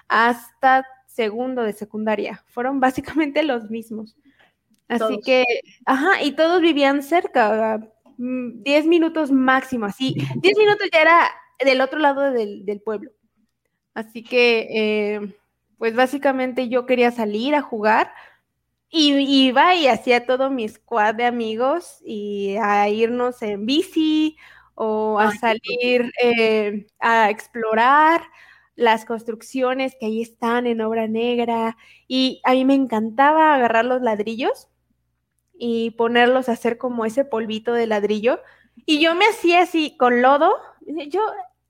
hasta segundo de secundaria. Fueron básicamente <laughs> los mismos. Así que, ajá, y todos vivían cerca, 10 mm, minutos máximo, así. 10 minutos ya era del otro lado del, del pueblo. Así que, eh, pues básicamente yo quería salir a jugar y iba y hacía todo mi squad de amigos y a irnos en bici o a salir eh, a explorar las construcciones que ahí están en obra negra. Y a mí me encantaba agarrar los ladrillos y ponerlos a hacer como ese polvito de ladrillo. Y yo me hacía así con lodo. Yo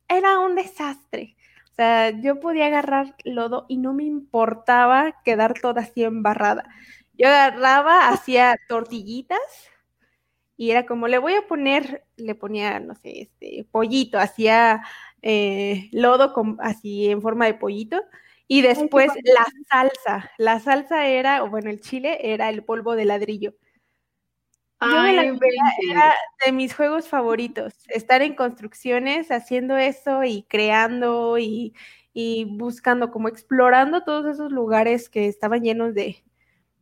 era un desastre sea, yo podía agarrar lodo y no me importaba quedar toda así embarrada. Yo agarraba, <laughs> hacía tortillitas y era como, le voy a poner, le ponía, no sé, este, pollito, hacía eh, lodo así en forma de pollito. Y después la salsa. La salsa era, o bueno, el chile era el polvo de ladrillo. Yo la era de mis juegos favoritos, estar en construcciones haciendo eso y creando y, buscando, como explorando todos esos lugares que estaban llenos de,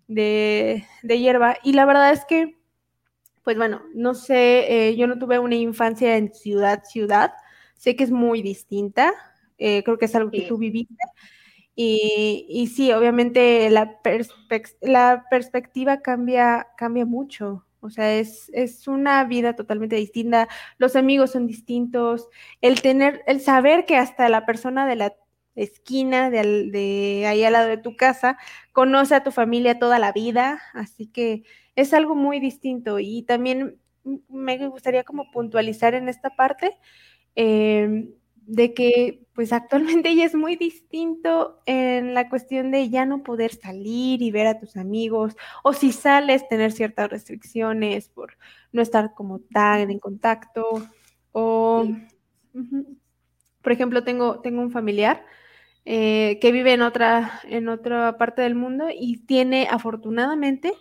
de, hierba. Y la verdad es que, pues bueno, no sé, eh, yo no tuve una infancia en ciudad, ciudad, sé que es muy distinta, eh, creo que es algo que tú viviste. Y, y sí, obviamente la, la perspectiva cambia, cambia mucho. O sea, es, es, una vida totalmente distinta, los amigos son distintos, el tener, el saber que hasta la persona de la esquina, de, de, ahí al lado de tu casa, conoce a tu familia toda la vida, así que es algo muy distinto. Y también me gustaría como puntualizar en esta parte em, de que pues actualmente ya es muy distinto en la cuestión de ya no poder salir y ver a tus amigos, o si sales, tener ciertas restricciones por no estar como tan en contacto, o, por ejemplo, tengo, tengo un familiar eh, que vive en otra, en otra parte del mundo y tiene afortunadamente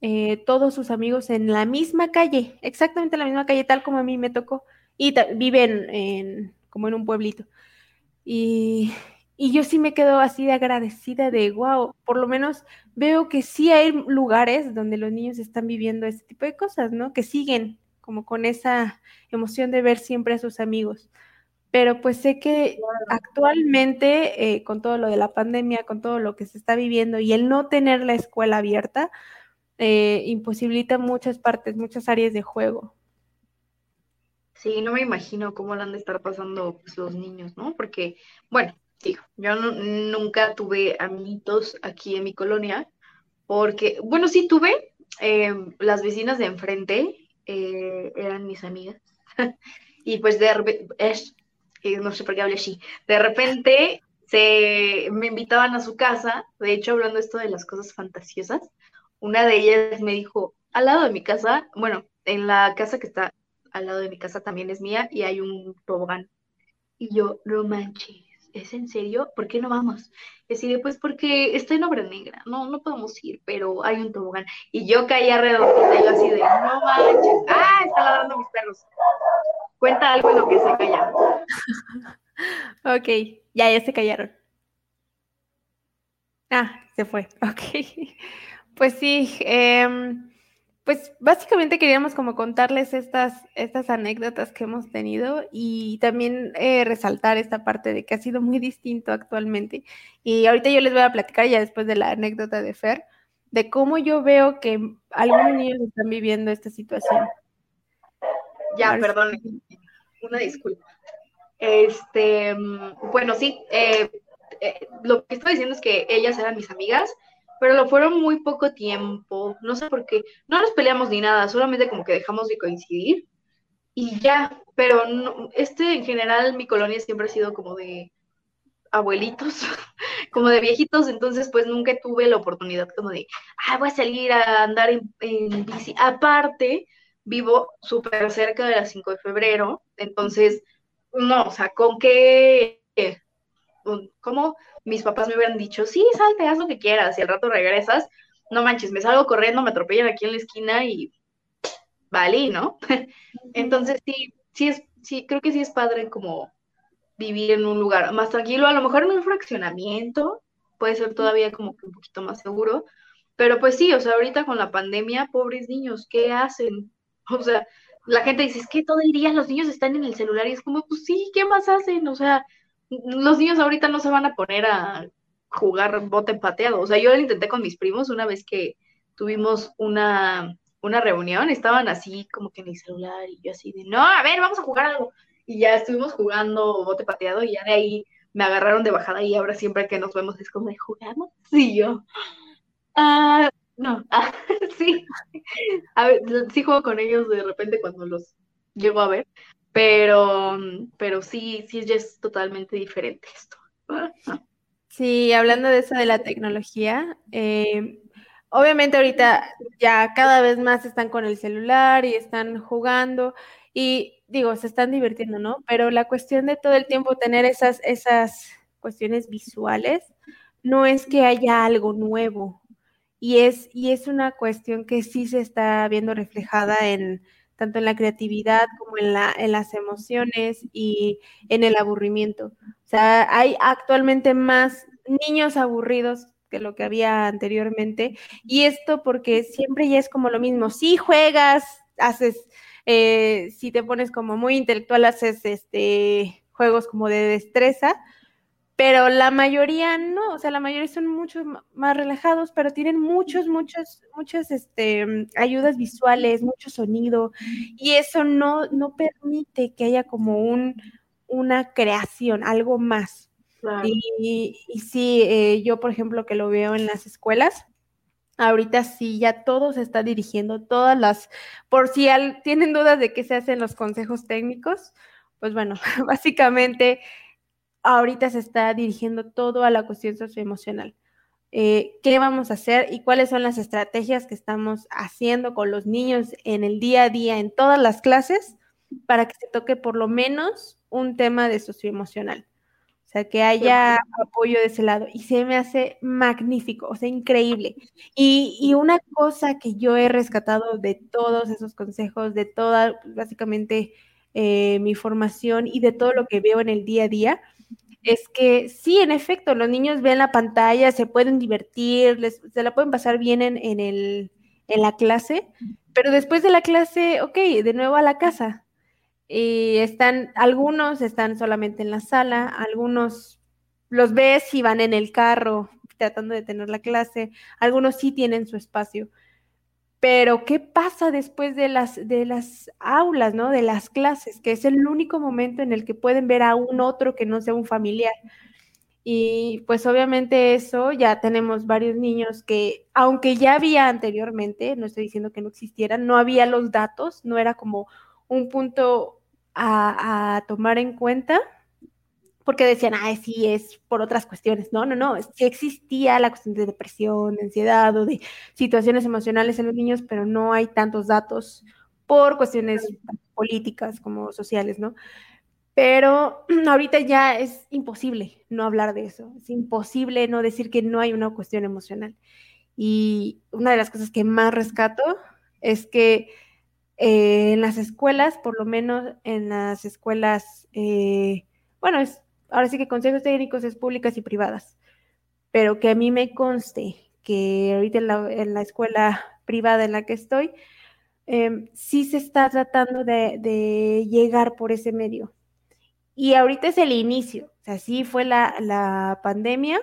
eh, todos sus amigos en la misma calle, exactamente en la misma calle, tal como a mí me tocó, y viven en, como en un pueblito. Y, yo sí me quedo así de agradecida de, wow, por lo menos veo que sí hay lugares donde los niños están viviendo este tipo de cosas, ¿no? Que siguen como con esa emoción de ver siempre a sus amigos. Pero pues sé que actualmente, eh, con todo lo de la pandemia, con todo lo que se está viviendo y el no tener la escuela abierta, eh, imposibilita muchas partes, muchas áreas de juego. Sí, no me imagino cómo lo han de estar pasando pues, los niños, ¿no? Porque, bueno, digo, yo nunca tuve amiguitos aquí en mi colonia, porque, bueno, sí tuve, eh, las vecinas de enfrente eh, eran mis amigas, <laughs> y pues de repente, no sé por qué hablé así, de repente se me invitaban a su casa, de hecho, hablando esto de las cosas fantasiosas, una de ellas me dijo, al lado de mi casa, bueno, en la casa que está al lado de mi casa también es mía y hay un tobogán. Y yo, no manches, ¿es en serio? ¿Por qué no vamos? Y así pues porque está en obra negra, no, no podemos ir, pero hay un tobogán. Y yo caí alrededor de yo así de, no manches, ¡ah! Están ladrando mis perros. Cuenta algo en lo que se calla. <laughs> ok, ya, ya se callaron. Ah, se fue, <laughs> ok. Pues sí, eh, pues básicamente queríamos como contarles estas, estas anécdotas que hemos tenido y también eh, resaltar esta parte de que ha sido muy distinto actualmente. Y ahorita yo les voy a platicar ya después de la anécdota de Fer, de cómo yo veo que algunos niños están viviendo esta situación. Ya, perdón, una disculpa. Este, mm, bueno, sí, eh, eh, lo que estoy diciendo es que ellas eran mis amigas pero lo fueron muy poco tiempo, no sé por qué, no nos peleamos ni nada, solamente como que dejamos de coincidir y ya, pero este en general mi colonia siempre ha sido como de abuelitos, <laughs> como de viejitos, entonces pues nunca tuve la oportunidad como de, ah, voy a salir a andar en, en bici. Aparte, vivo súper cerca de la 5 de febrero, entonces, no, o sea, con qué, ¿cómo? mis papás me hubieran dicho, sí, salte, haz lo que quieras, y al rato regresas, no manches, me salgo corriendo, me atropellan aquí en la esquina y vale, ¿no? <laughs> Entonces sí, sí es, sí, creo que sí es padre como vivir en un lugar más tranquilo, a lo mejor en un fraccionamiento, puede ser todavía como que un poquito más seguro, pero pues sí, o sea, ahorita con la pandemia, pobres niños, ¿qué hacen? <laughs> O sea, la gente dice, es que todo el día los niños están en el celular y es como, pues sí, ¿qué más hacen? O sea, los niños ahorita no se van a poner a jugar bote pateado. O sea, yo lo intenté con mis primos una vez que tuvimos una, una reunión, estaban así como que en el celular y yo así de, no, a ver, vamos a jugar algo. Y ya estuvimos jugando bote pateado y ya de ahí me agarraron de bajada y ahora siempre que nos vemos es como de, ¿jugamos? Sí, yo. Ah, no, ah, <laughs> sí. A ver, sí juego con ellos de repente cuando los llego a ver, pero, pero sí, sí, es totalmente diferente esto. Sí, hablando de eso de la tecnología, eh, obviamente ahorita ya cada vez más están con el celular y están jugando Y digo, se están divirtiendo, ¿no? Pero la cuestión de todo el tiempo tener esas, esas cuestiones visuales no es que haya algo nuevo. Y es, y es una cuestión que sí se está viendo reflejada en tanto en la creatividad como en, la, en las emociones y en el aburrimiento. O sea, hay actualmente más niños aburridos que lo que había anteriormente. Y esto porque siempre ya es como lo mismo. Si juegas, haces, eh, si te pones como muy intelectual, haces este juegos como de destreza, pero la mayoría no, o sea, la mayoría son mucho más relajados, pero tienen muchos, muchos, muchas este, ayudas visuales, mucho sonido, y eso no, no permite que haya como un, una creación, algo más. Y, y, sí, eh, yo por ejemplo que lo veo en las escuelas, ahorita sí, ya todo se está dirigiendo, todas las, por si tienen dudas de qué se hacen los consejos técnicos, pues bueno, <laughs> básicamente ahorita se está dirigiendo todo a la cuestión socioemocional. Eh, ¿Qué vamos a hacer y cuáles son las estrategias que estamos haciendo con los niños en el día a día, en todas las clases, para que se toque por lo menos un tema de socioemocional? O sea, que haya apoyo de ese lado. Y se me hace magnífico, o sea, increíble. Y, una cosa que yo he rescatado de todos esos consejos, de toda, básicamente, eh, mi formación y de todo lo que veo en el día a día, es que sí, en efecto, los niños ven la pantalla, se pueden divertir, les, se la pueden pasar bien en, en, el, en la clase, pero después de la clase, ok, de nuevo a la casa, y están, algunos están solamente en la sala, algunos los ves y van en el carro tratando de tener la clase, algunos sí tienen su espacio. Pero, ¿qué pasa después de las, de las aulas, ¿no? De las clases, que es el único momento en el que pueden ver a un otro que no sea un familiar. Y pues obviamente eso ya tenemos varios niños que, aunque ya había anteriormente, no estoy diciendo que no existieran, no había los datos, no era como un punto a, tomar en cuenta, porque decían, ay, sí, es por otras cuestiones. No, no, no, sí existía la cuestión de depresión, de ansiedad o de situaciones emocionales en los niños, pero no hay tantos datos por cuestiones políticas como sociales, ¿no? Pero <clears throat> ahorita ya es imposible no hablar de eso, es imposible no decir que no hay una cuestión emocional. Y una de las cosas que más rescato es que eh, en las escuelas, por lo menos en las escuelas, eh, bueno, es, ahora sí que consejos técnicos es públicas y privadas, pero que a mí me conste que ahorita en la, escuela privada en la que estoy, em, sí se está tratando de, llegar por ese medio. Y ahorita es el inicio, o sea, sí fue la, la pandemia,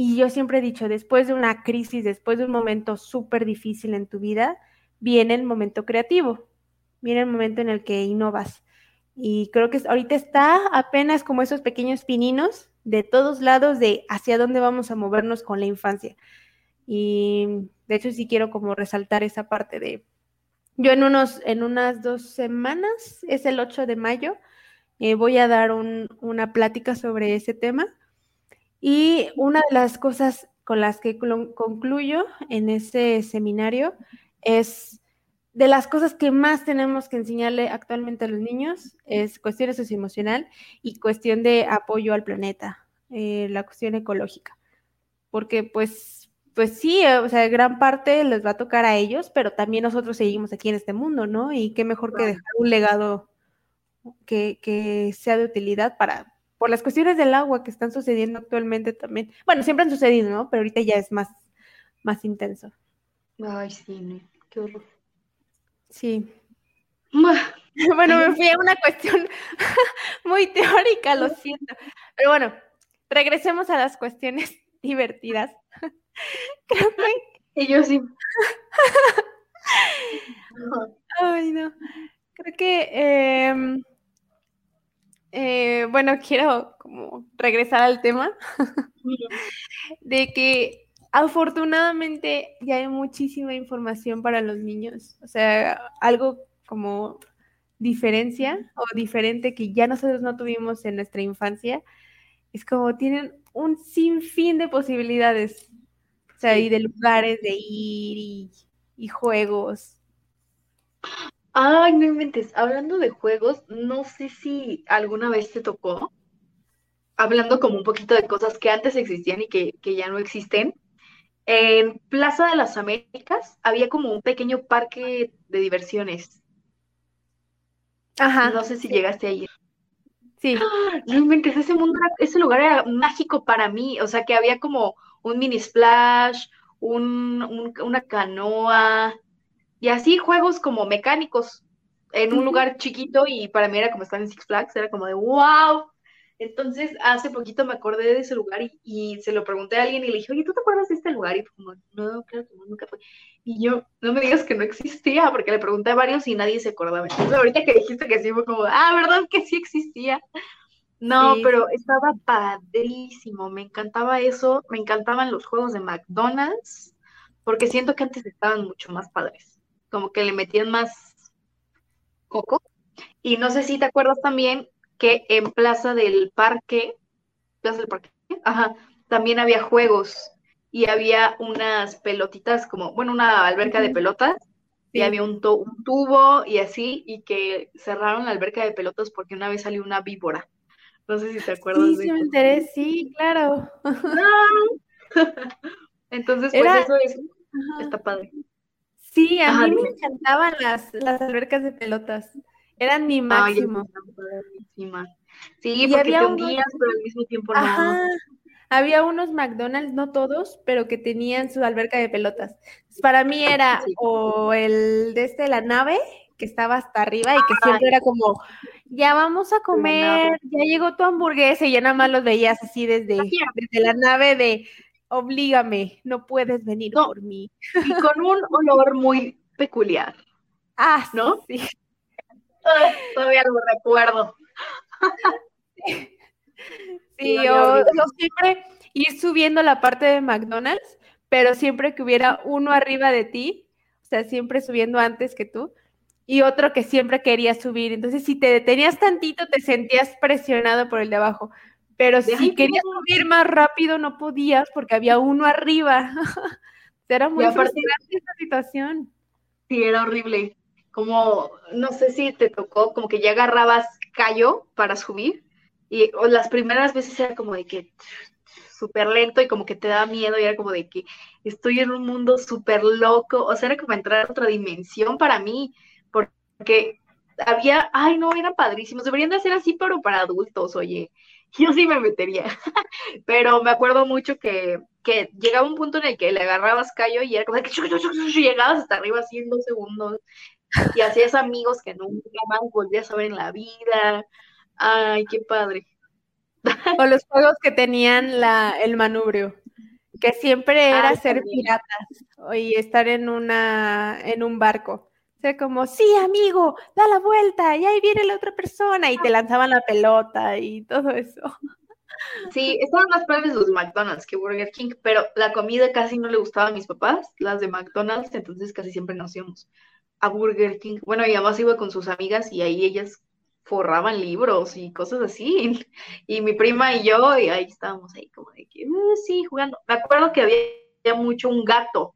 y yo siempre he dicho, después de una crisis, después de un momento súper difícil en tu vida, viene el momento creativo, viene el momento en el que innovas. Y creo que ahorita está apenas como esos pequeños pininos de todos lados de hacia dónde vamos a movernos con la infancia. Y de hecho sí quiero como resaltar esa parte de, yo en, unos, en unas dos semanas, es el 8 de mayo, eh, voy a dar una plática sobre ese tema. Y una de las cosas con las que concluyo en ese seminario es de las cosas que más tenemos que enseñarle actualmente a los niños, es cuestión socioemocional y cuestión de apoyo al planeta, eh, la cuestión ecológica. Porque pues, pues sí, o sea, gran parte les va a tocar a ellos, pero también nosotros seguimos aquí en este mundo, ¿no? Y qué mejor que dejar un legado que, que sea de utilidad para, por las cuestiones del agua que están sucediendo actualmente también. Bueno, siempre han sucedido, ¿no? Pero ahorita ya es más, más intenso. Ay, sí, qué horror. Sí. <laughs> Bueno, me fui a una <laughs> cuestión <laughs> muy teórica, lo siento. Pero bueno, regresemos a las cuestiones divertidas. Creo que... Y yo sí. Ay, no. Creo que, em, eh, bueno, quiero como regresar al tema de que afortunadamente ya hay muchísima información para los niños. O sea, algo como diferencia o diferente que ya nosotros no tuvimos en nuestra infancia, es como tienen un sinfín de posibilidades. O sea, y de lugares de ir y, juegos. Ay, no inventes. Hablando de juegos, no sé si alguna vez te tocó, hablando como un poquito de cosas que antes existían y que, que ya no existen. En Plaza de las Américas había como un pequeño parque de diversiones. Ajá. No sé si llegaste a ir. Sí. ¡Ah! <gasps> No inventes, ese mundo, era- ese lugar era mágico para mí. O sea, que había como un mini splash, un, un- una canoa, y así juegos como mecánicos en un lugar chiquito y para mí era como estar en Six Flags, era como de wow. Entonces, hace poquito me acordé de ese lugar y, y se lo pregunté a alguien y le dije, oye, ¿tú te acuerdas de este lugar? Y fue como, no, claro que no, nunca fue. Y yo, no me digas que no existía, porque le pregunté a varios y nadie se acordaba. Entonces, ahorita que dijiste que sí, fue como, ah, ¿verdad que sí existía? No, Sí, pero estaba padrísimo, me encantaba eso, me encantaban los juegos de McDonald's, porque siento que antes estaban mucho más padres, como que le metían más coco. Y no sé si te acuerdas también que en Plaza del Parque, Plaza del Parque, ajá, también había juegos y había unas pelotitas como, bueno, una alberca de pelotas y había un, un tubo y así, y que cerraron la alberca de pelotas porque una vez salió una víbora. No sé si te acuerdas Sí, de sí me enteré, sí, claro. <laughs> Entonces, pues Era, eso es, está padre. Sí, a Ajá, mí me encantaban las, las albercas de pelotas. Eran mi Ay, máximo. está Sí, Y porque había te unos, pero al mismo tiempo no. había unos McDonald's, no todos, pero que tenían su alberca de pelotas. Para mí era <laughs> Sí. o el de este, la nave, que estaba hasta arriba y que Ay, siempre era como, ya vamos a comer, ya llegó tu hamburguesa y ya nada más los veías así desde, desde la nave de, oblígame, no puedes venir No, por mí. y con un olor muy peculiar, Ah, ¿no? sí. Todavía lo recuerdo. Sí, Sí, olía o, horrible. o siempre ir subiendo la parte de McDonald's, pero siempre que hubiera uno arriba de ti, o sea, siempre subiendo antes que tú, y otro que siempre quería subir. Entonces, si te detenías tantito, te sentías presionado por el de abajo. Pero si ay, querías no. subir más rápido, no podías porque había uno arriba. <laughs> Era muy frustrante esa situación. sí, era horrible. Como, no sé si te tocó, como que ya agarrabas callo para subir, y las primeras veces era como de que súper lento y como que te daba miedo y era como de que estoy en un mundo súper loco, o sea, era como entrar a otra dimensión para mí, porque había, ay no, eran padrísimos, deberían de hacer así, pero para adultos, oye, <laughs> yo sí me metería, <laughs> pero me acuerdo mucho que, que llegaba un punto en el que le agarrabas callo y era como de que <laughs> llegabas hasta arriba así en dos segundos y hacías amigos que nunca más volvías a ver en la vida, ay, qué padre. O los juegos que tenían la, el manubrio, que siempre era Ay, ser también. piratas y estar en una, en un barco. O sea, como, sí, amigo, da la vuelta, y ahí viene la otra persona, y te lanzaban la pelota y todo eso. Sí, estaban más padres los McDonald's que Burger King, pero la comida casi no le gustaba a mis papás, las de McDonald's, entonces casi siempre nos íbamos a Burger King. Bueno, mamá se iba con sus amigas y ahí ellas forraban libros y cosas así. <laughs> Y mi prima y yo, y ahí estábamos ahí como de que, "Uh, sí, jugando. Me acuerdo que había mucho un gato,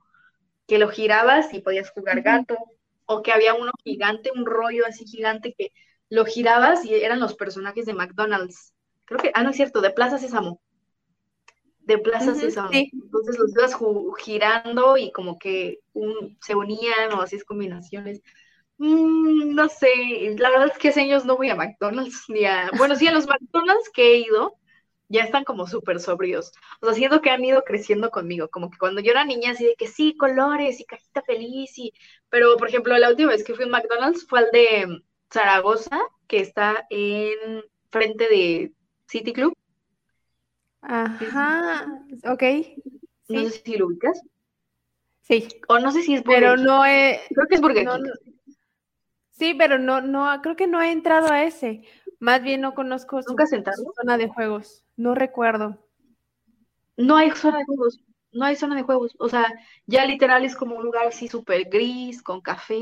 que lo girabas y podías jugar gato, o que había uno gigante, un rollo así gigante que lo girabas y eran los personajes de McDonald's. Creo que, ah, no es cierto, de Plaza Sésamo. De Plaza Sésamo. sí. Entonces los ibas girando y como que un- se unían o hacías combinaciones. Mm, no sé, la verdad es que hace años no voy a McDonald's ni a, bueno, sí, a los McDonald's que he ido ya están como súper sobrios. O sea, siento que han ido creciendo conmigo, como que cuando yo era niña así de que sí, colores y cajita feliz y, pero por ejemplo, la última vez que fui a McDonald's fue al de Zaragoza, que está en frente de City Club. Ajá, ok, No sé si lo ubicas. sí, O no sé si es Burger pero King. no he, Creo que es Burger no, King. no- sí, pero no, no, creo que no he entrado a ese. Más bien no conozco su, ¿Nunca has entrado? su zona de juegos. No recuerdo. No hay zona de juegos, no hay zona de juegos. O sea, ya literal es como un lugar así súper gris, con café,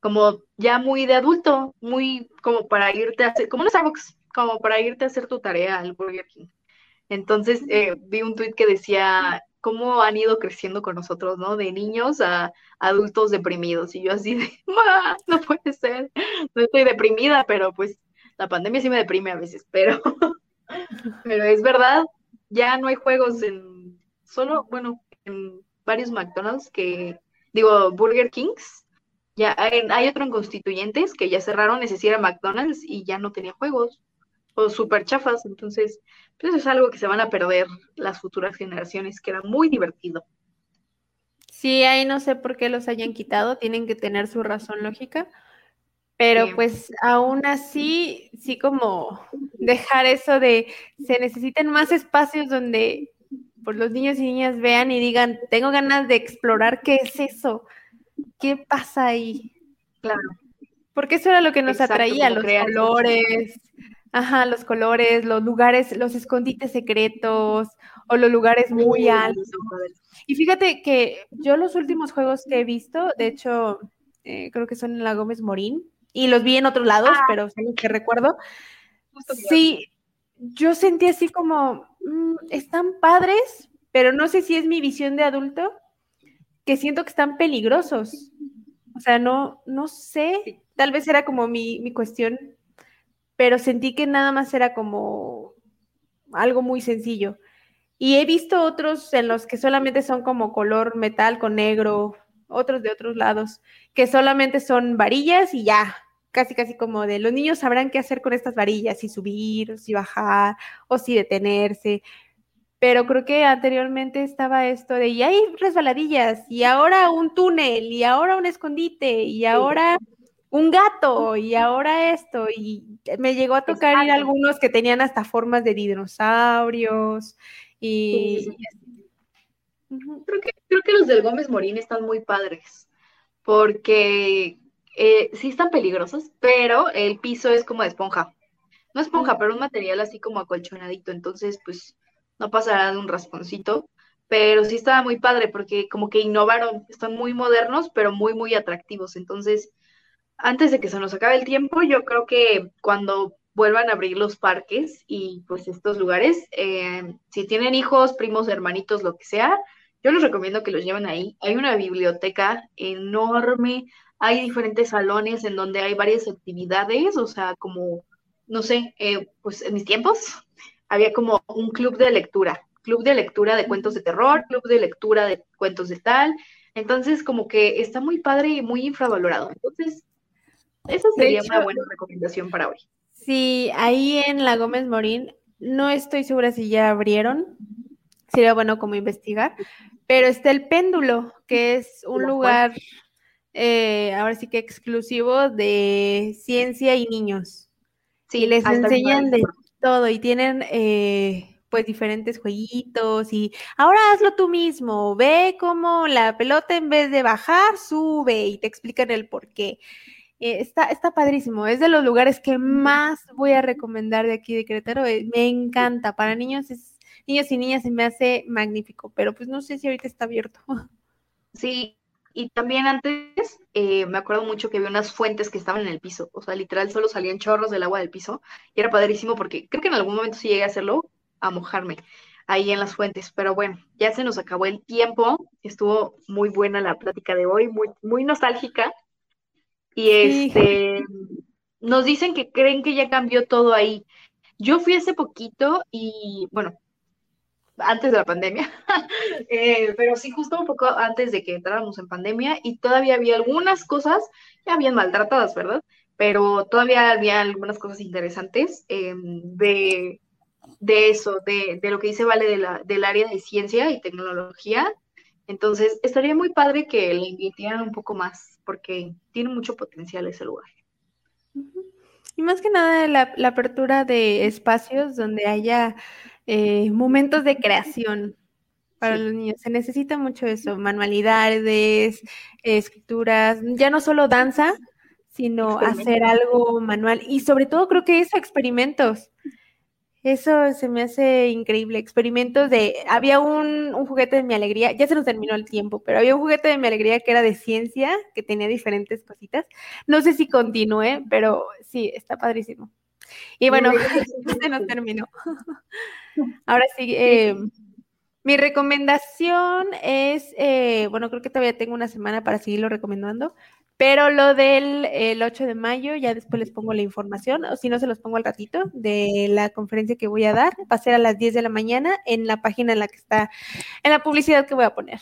como ya muy de adulto, muy como para irte a hacer, como un Starbucks, como para irte a hacer tu tarea al Burger King. Entonces eh, vi un tweet que decía, cómo han ido creciendo con nosotros, ¿no? De niños a adultos deprimidos. Y yo así de, <laughs> no puede ser, no estoy deprimida, pero pues la pandemia sí me deprime a veces, pero, <laughs> pero es verdad, ya no hay juegos en, solo, bueno, en varios McDonald's que, digo, Burger Kings, ya hay, hay otro en Constituyentes que ya cerraron, ese sí era McDonald's y ya no tenía juegos o súper chafas, entonces pues es algo que se van a perder las futuras generaciones, que era muy divertido. Sí, ahí no sé por qué los hayan quitado, tienen que tener su razón lógica, pero pues aún así, sí como dejar eso de se necesitan más espacios donde pues, los niños y niñas vean y digan, tengo ganas de explorar qué es eso, qué pasa ahí. Claro. Porque eso era lo que nos atraía, los colores, Ajá, los colores, los lugares, los escondites secretos o los lugares muy altos. Y fíjate que yo los últimos juegos que he visto, de hecho, eh, creo que son en la Gómez Morín, y los vi en otros lados, ah. pero son los que recuerdo. Sí, yo sentí así como, mm, están padres, pero no sé si es mi visión de adulto, que siento que están peligrosos. O sea, no, no sé, tal vez era como mi, mi cuestión pero sentí que nada más era como algo muy sencillo. Y he visto otros en los que solamente son como color metal con negro, otros de otros lados, que solamente son varillas y ya, casi casi como de los niños sabrán qué hacer con estas varillas, si subir, si bajar, o si detenerse. Pero creo que anteriormente estaba esto de, y hay resbaladillas, y ahora un túnel, y ahora un escondite, y ahora un gato y ahora esto, y me llegó a tocar ir algunos que tenían hasta formas de dinosaurios y... Creo, que, creo que los del Gómez Morín están muy padres, porque eh, sí están peligrosos, pero el piso es como de esponja. No esponja, pero un material así como acolchonadito, entonces pues no pasará de un rasponcito, pero sí estaba muy padre porque como que innovaron, están muy modernos, pero muy, muy atractivos, entonces antes de que se nos acabe el tiempo, yo creo que cuando vuelvan a abrir los parques y pues estos lugares, eh, si tienen hijos, primos, hermanitos, lo que sea, yo les recomiendo que los lleven ahí. Hay una biblioteca enorme, hay diferentes salones en donde hay varias actividades, o sea, como, no sé, eh, pues en mis tiempos había como un club de lectura, club de lectura de cuentos de terror, club de lectura de cuentos de tal. Entonces, como que está muy padre y muy infravalorado. Entonces, esa sería una buena recomendación para hoy. Sí, ahí en la Gómez Morín, no estoy segura si ya abrieron, sería bueno como investigar, pero está el péndulo, que es un lugar, eh, ahora sí que exclusivo de ciencia y niños. Sí, les enseñan de todo y tienen eh, pues diferentes jueguitos y ahora hazlo tú mismo, ve cómo la pelota en vez de bajar sube y te explican el por qué. Eh, está, está padrísimo, es de los lugares que más voy a recomendar de aquí de Querétaro. Eh, me encanta, para niños es, niños y niñas se me hace magnífico, pero pues no sé si ahorita está abierto. <laughs> Sí, y también antes eh, me acuerdo mucho que había unas fuentes que estaban en el piso, o sea, literal solo salían chorros del agua del piso y era padrísimo porque creo que en algún momento sí llegué a hacerlo, a mojarme ahí en las fuentes, pero bueno, ya se nos acabó el tiempo, estuvo muy buena la plática de hoy, muy, muy nostálgica y este, nos dicen que creen que ya cambió todo ahí. Yo fui hace poquito y, bueno, antes de la pandemia, <laughs> eh, pero sí, justo un poco antes de que entráramos en pandemia y todavía había algunas cosas, ya habían maltratadas, ¿verdad? Pero todavía había algunas cosas interesantes em, de, de eso, de, de, lo que dice Vale de la, del área de ciencia y tecnología. Entonces, estaría muy padre que le invitaran un poco más porque tiene mucho potencial ese lugar. Y más que nada la, apertura de espacios donde haya eh, momentos de creación para los niños. Se necesita mucho eso, manualidades, escrituras, ya no solo danza, sino hacer algo manual. Y sobre todo creo que eso, experimentos. Eso se me hace increíble. Experimentos de. Había un, juguete de mi alegría, ya se nos terminó el tiempo, pero había un juguete de mi alegría que era de ciencia, que tenía diferentes cositas. No sé si continúe, pero sí, está padrísimo. Y bueno, <laughs> se nos terminó. <laughs> Ahora sí, eh, Mi recomendación es, eh, bueno, creo que todavía tengo una semana para seguirlo recomendando, pero lo del el 8 de mayo, ya después les pongo la información, o si no se los pongo al ratito, de la conferencia que voy a dar, va a ser a las 10 de la mañana en la página en la que está, en la publicidad que voy a poner.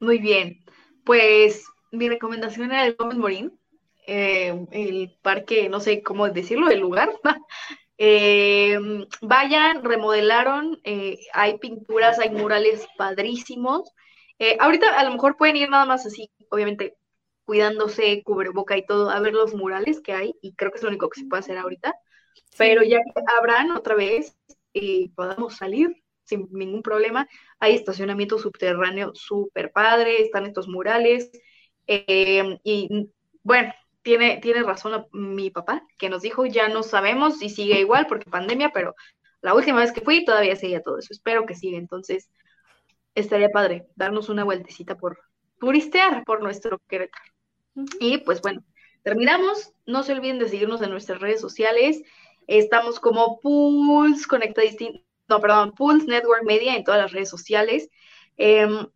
Muy bien, pues mi recomendación era el Gómez Morín, eh, el parque, no sé cómo decirlo, el lugar. <laughs> Eh, vayan, remodelaron, eh, hay pinturas, hay murales padrísimos. ahorita a lo mejor pueden ir nada más así, obviamente cuidándose, cubreboca y todo, a ver los murales que hay, y creo que es lo único que se puede hacer ahorita. Pero ya que abran otra vez y podamos salir sin ningún problema, hay estacionamiento subterráneo súper padre, están estos murales, y bueno, tiene, tiene razón mi papá, que nos dijo, ya no sabemos si sigue igual porque pandemia, pero la última vez que fui todavía seguía todo eso. Espero que siga. Entonces, estaría padre darnos una vueltecita por turistear por nuestro Querétaro. Y pues bueno, terminamos. No se olviden de seguirnos en nuestras redes sociales. Estamos como Pulse Conecta Distinto, no, perdón, Pulse Network Media en todas las redes sociales. Em,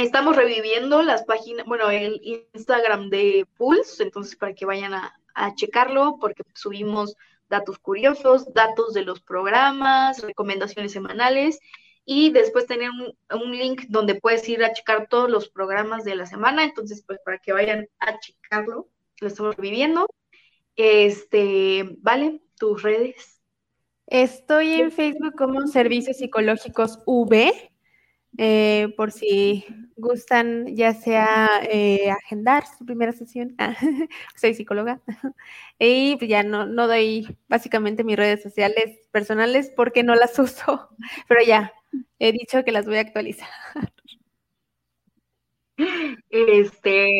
Estamos reviviendo las páginas, bueno, el Instagram de Pulse, entonces para que vayan a, checarlo, porque subimos datos curiosos, datos de los programas, recomendaciones semanales y después tener un, link donde puedes ir a checar todos los programas de la semana, entonces pues para que vayan a checarlo, lo estamos reviviendo. Este, vale, tus redes. Estoy en Facebook como Servicios Psicológicos V. Eh, por si gustan ya sea eh, agendar su primera sesión, <laughs> soy psicóloga, <laughs> y pues ya no, no doy básicamente mis redes sociales personales porque no las <laughs> uso, pero ya he dicho que las voy a actualizar. Este,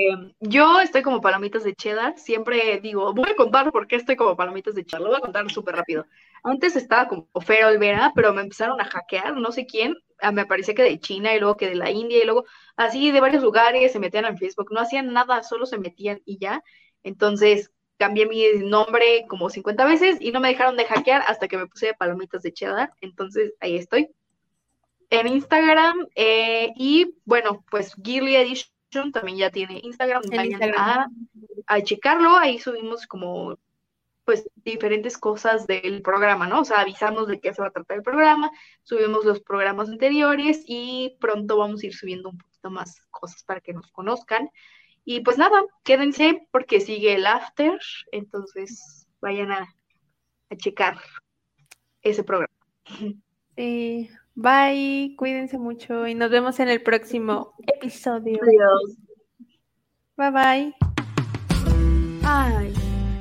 yo estoy como palomitas de cheddar, siempre digo, voy a contar por qué estoy como palomitas de cheddar, lo voy a contar súper rápido. Antes estaba como Fero Olvera, pero me empezaron a hackear, no sé quién, me parecía que de China y luego que de la India y luego así de varios lugares se metían en Facebook, no hacían nada, solo se metían y ya. Entonces cambié mi nombre como 50 veces y no me dejaron de hackear hasta que me puse palomitas de cheddar. Entonces ahí estoy. En Instagram eh, y bueno, pues Girly Edition también ya tiene Instagram. Instagram. A, a checarlo, ahí subimos como pues diferentes cosas del programa, ¿no? O sea, avisamos de qué se va a tratar el programa, subimos los programas anteriores y pronto vamos a ir subiendo un poquito más cosas para que nos conozcan. Y pues nada, quédense porque sigue el after, entonces vayan a, checar ese programa. Sí, bye, cuídense mucho y nos vemos en el próximo episodio. Adiós. Bye bye. Ay.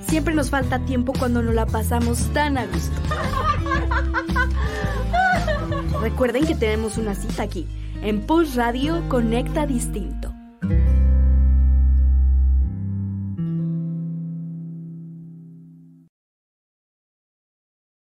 Siempre nos falta tiempo cuando nos la pasamos tan a gusto. Recuerden que tenemos una cita aquí, en Post Radio Conecta Distinto.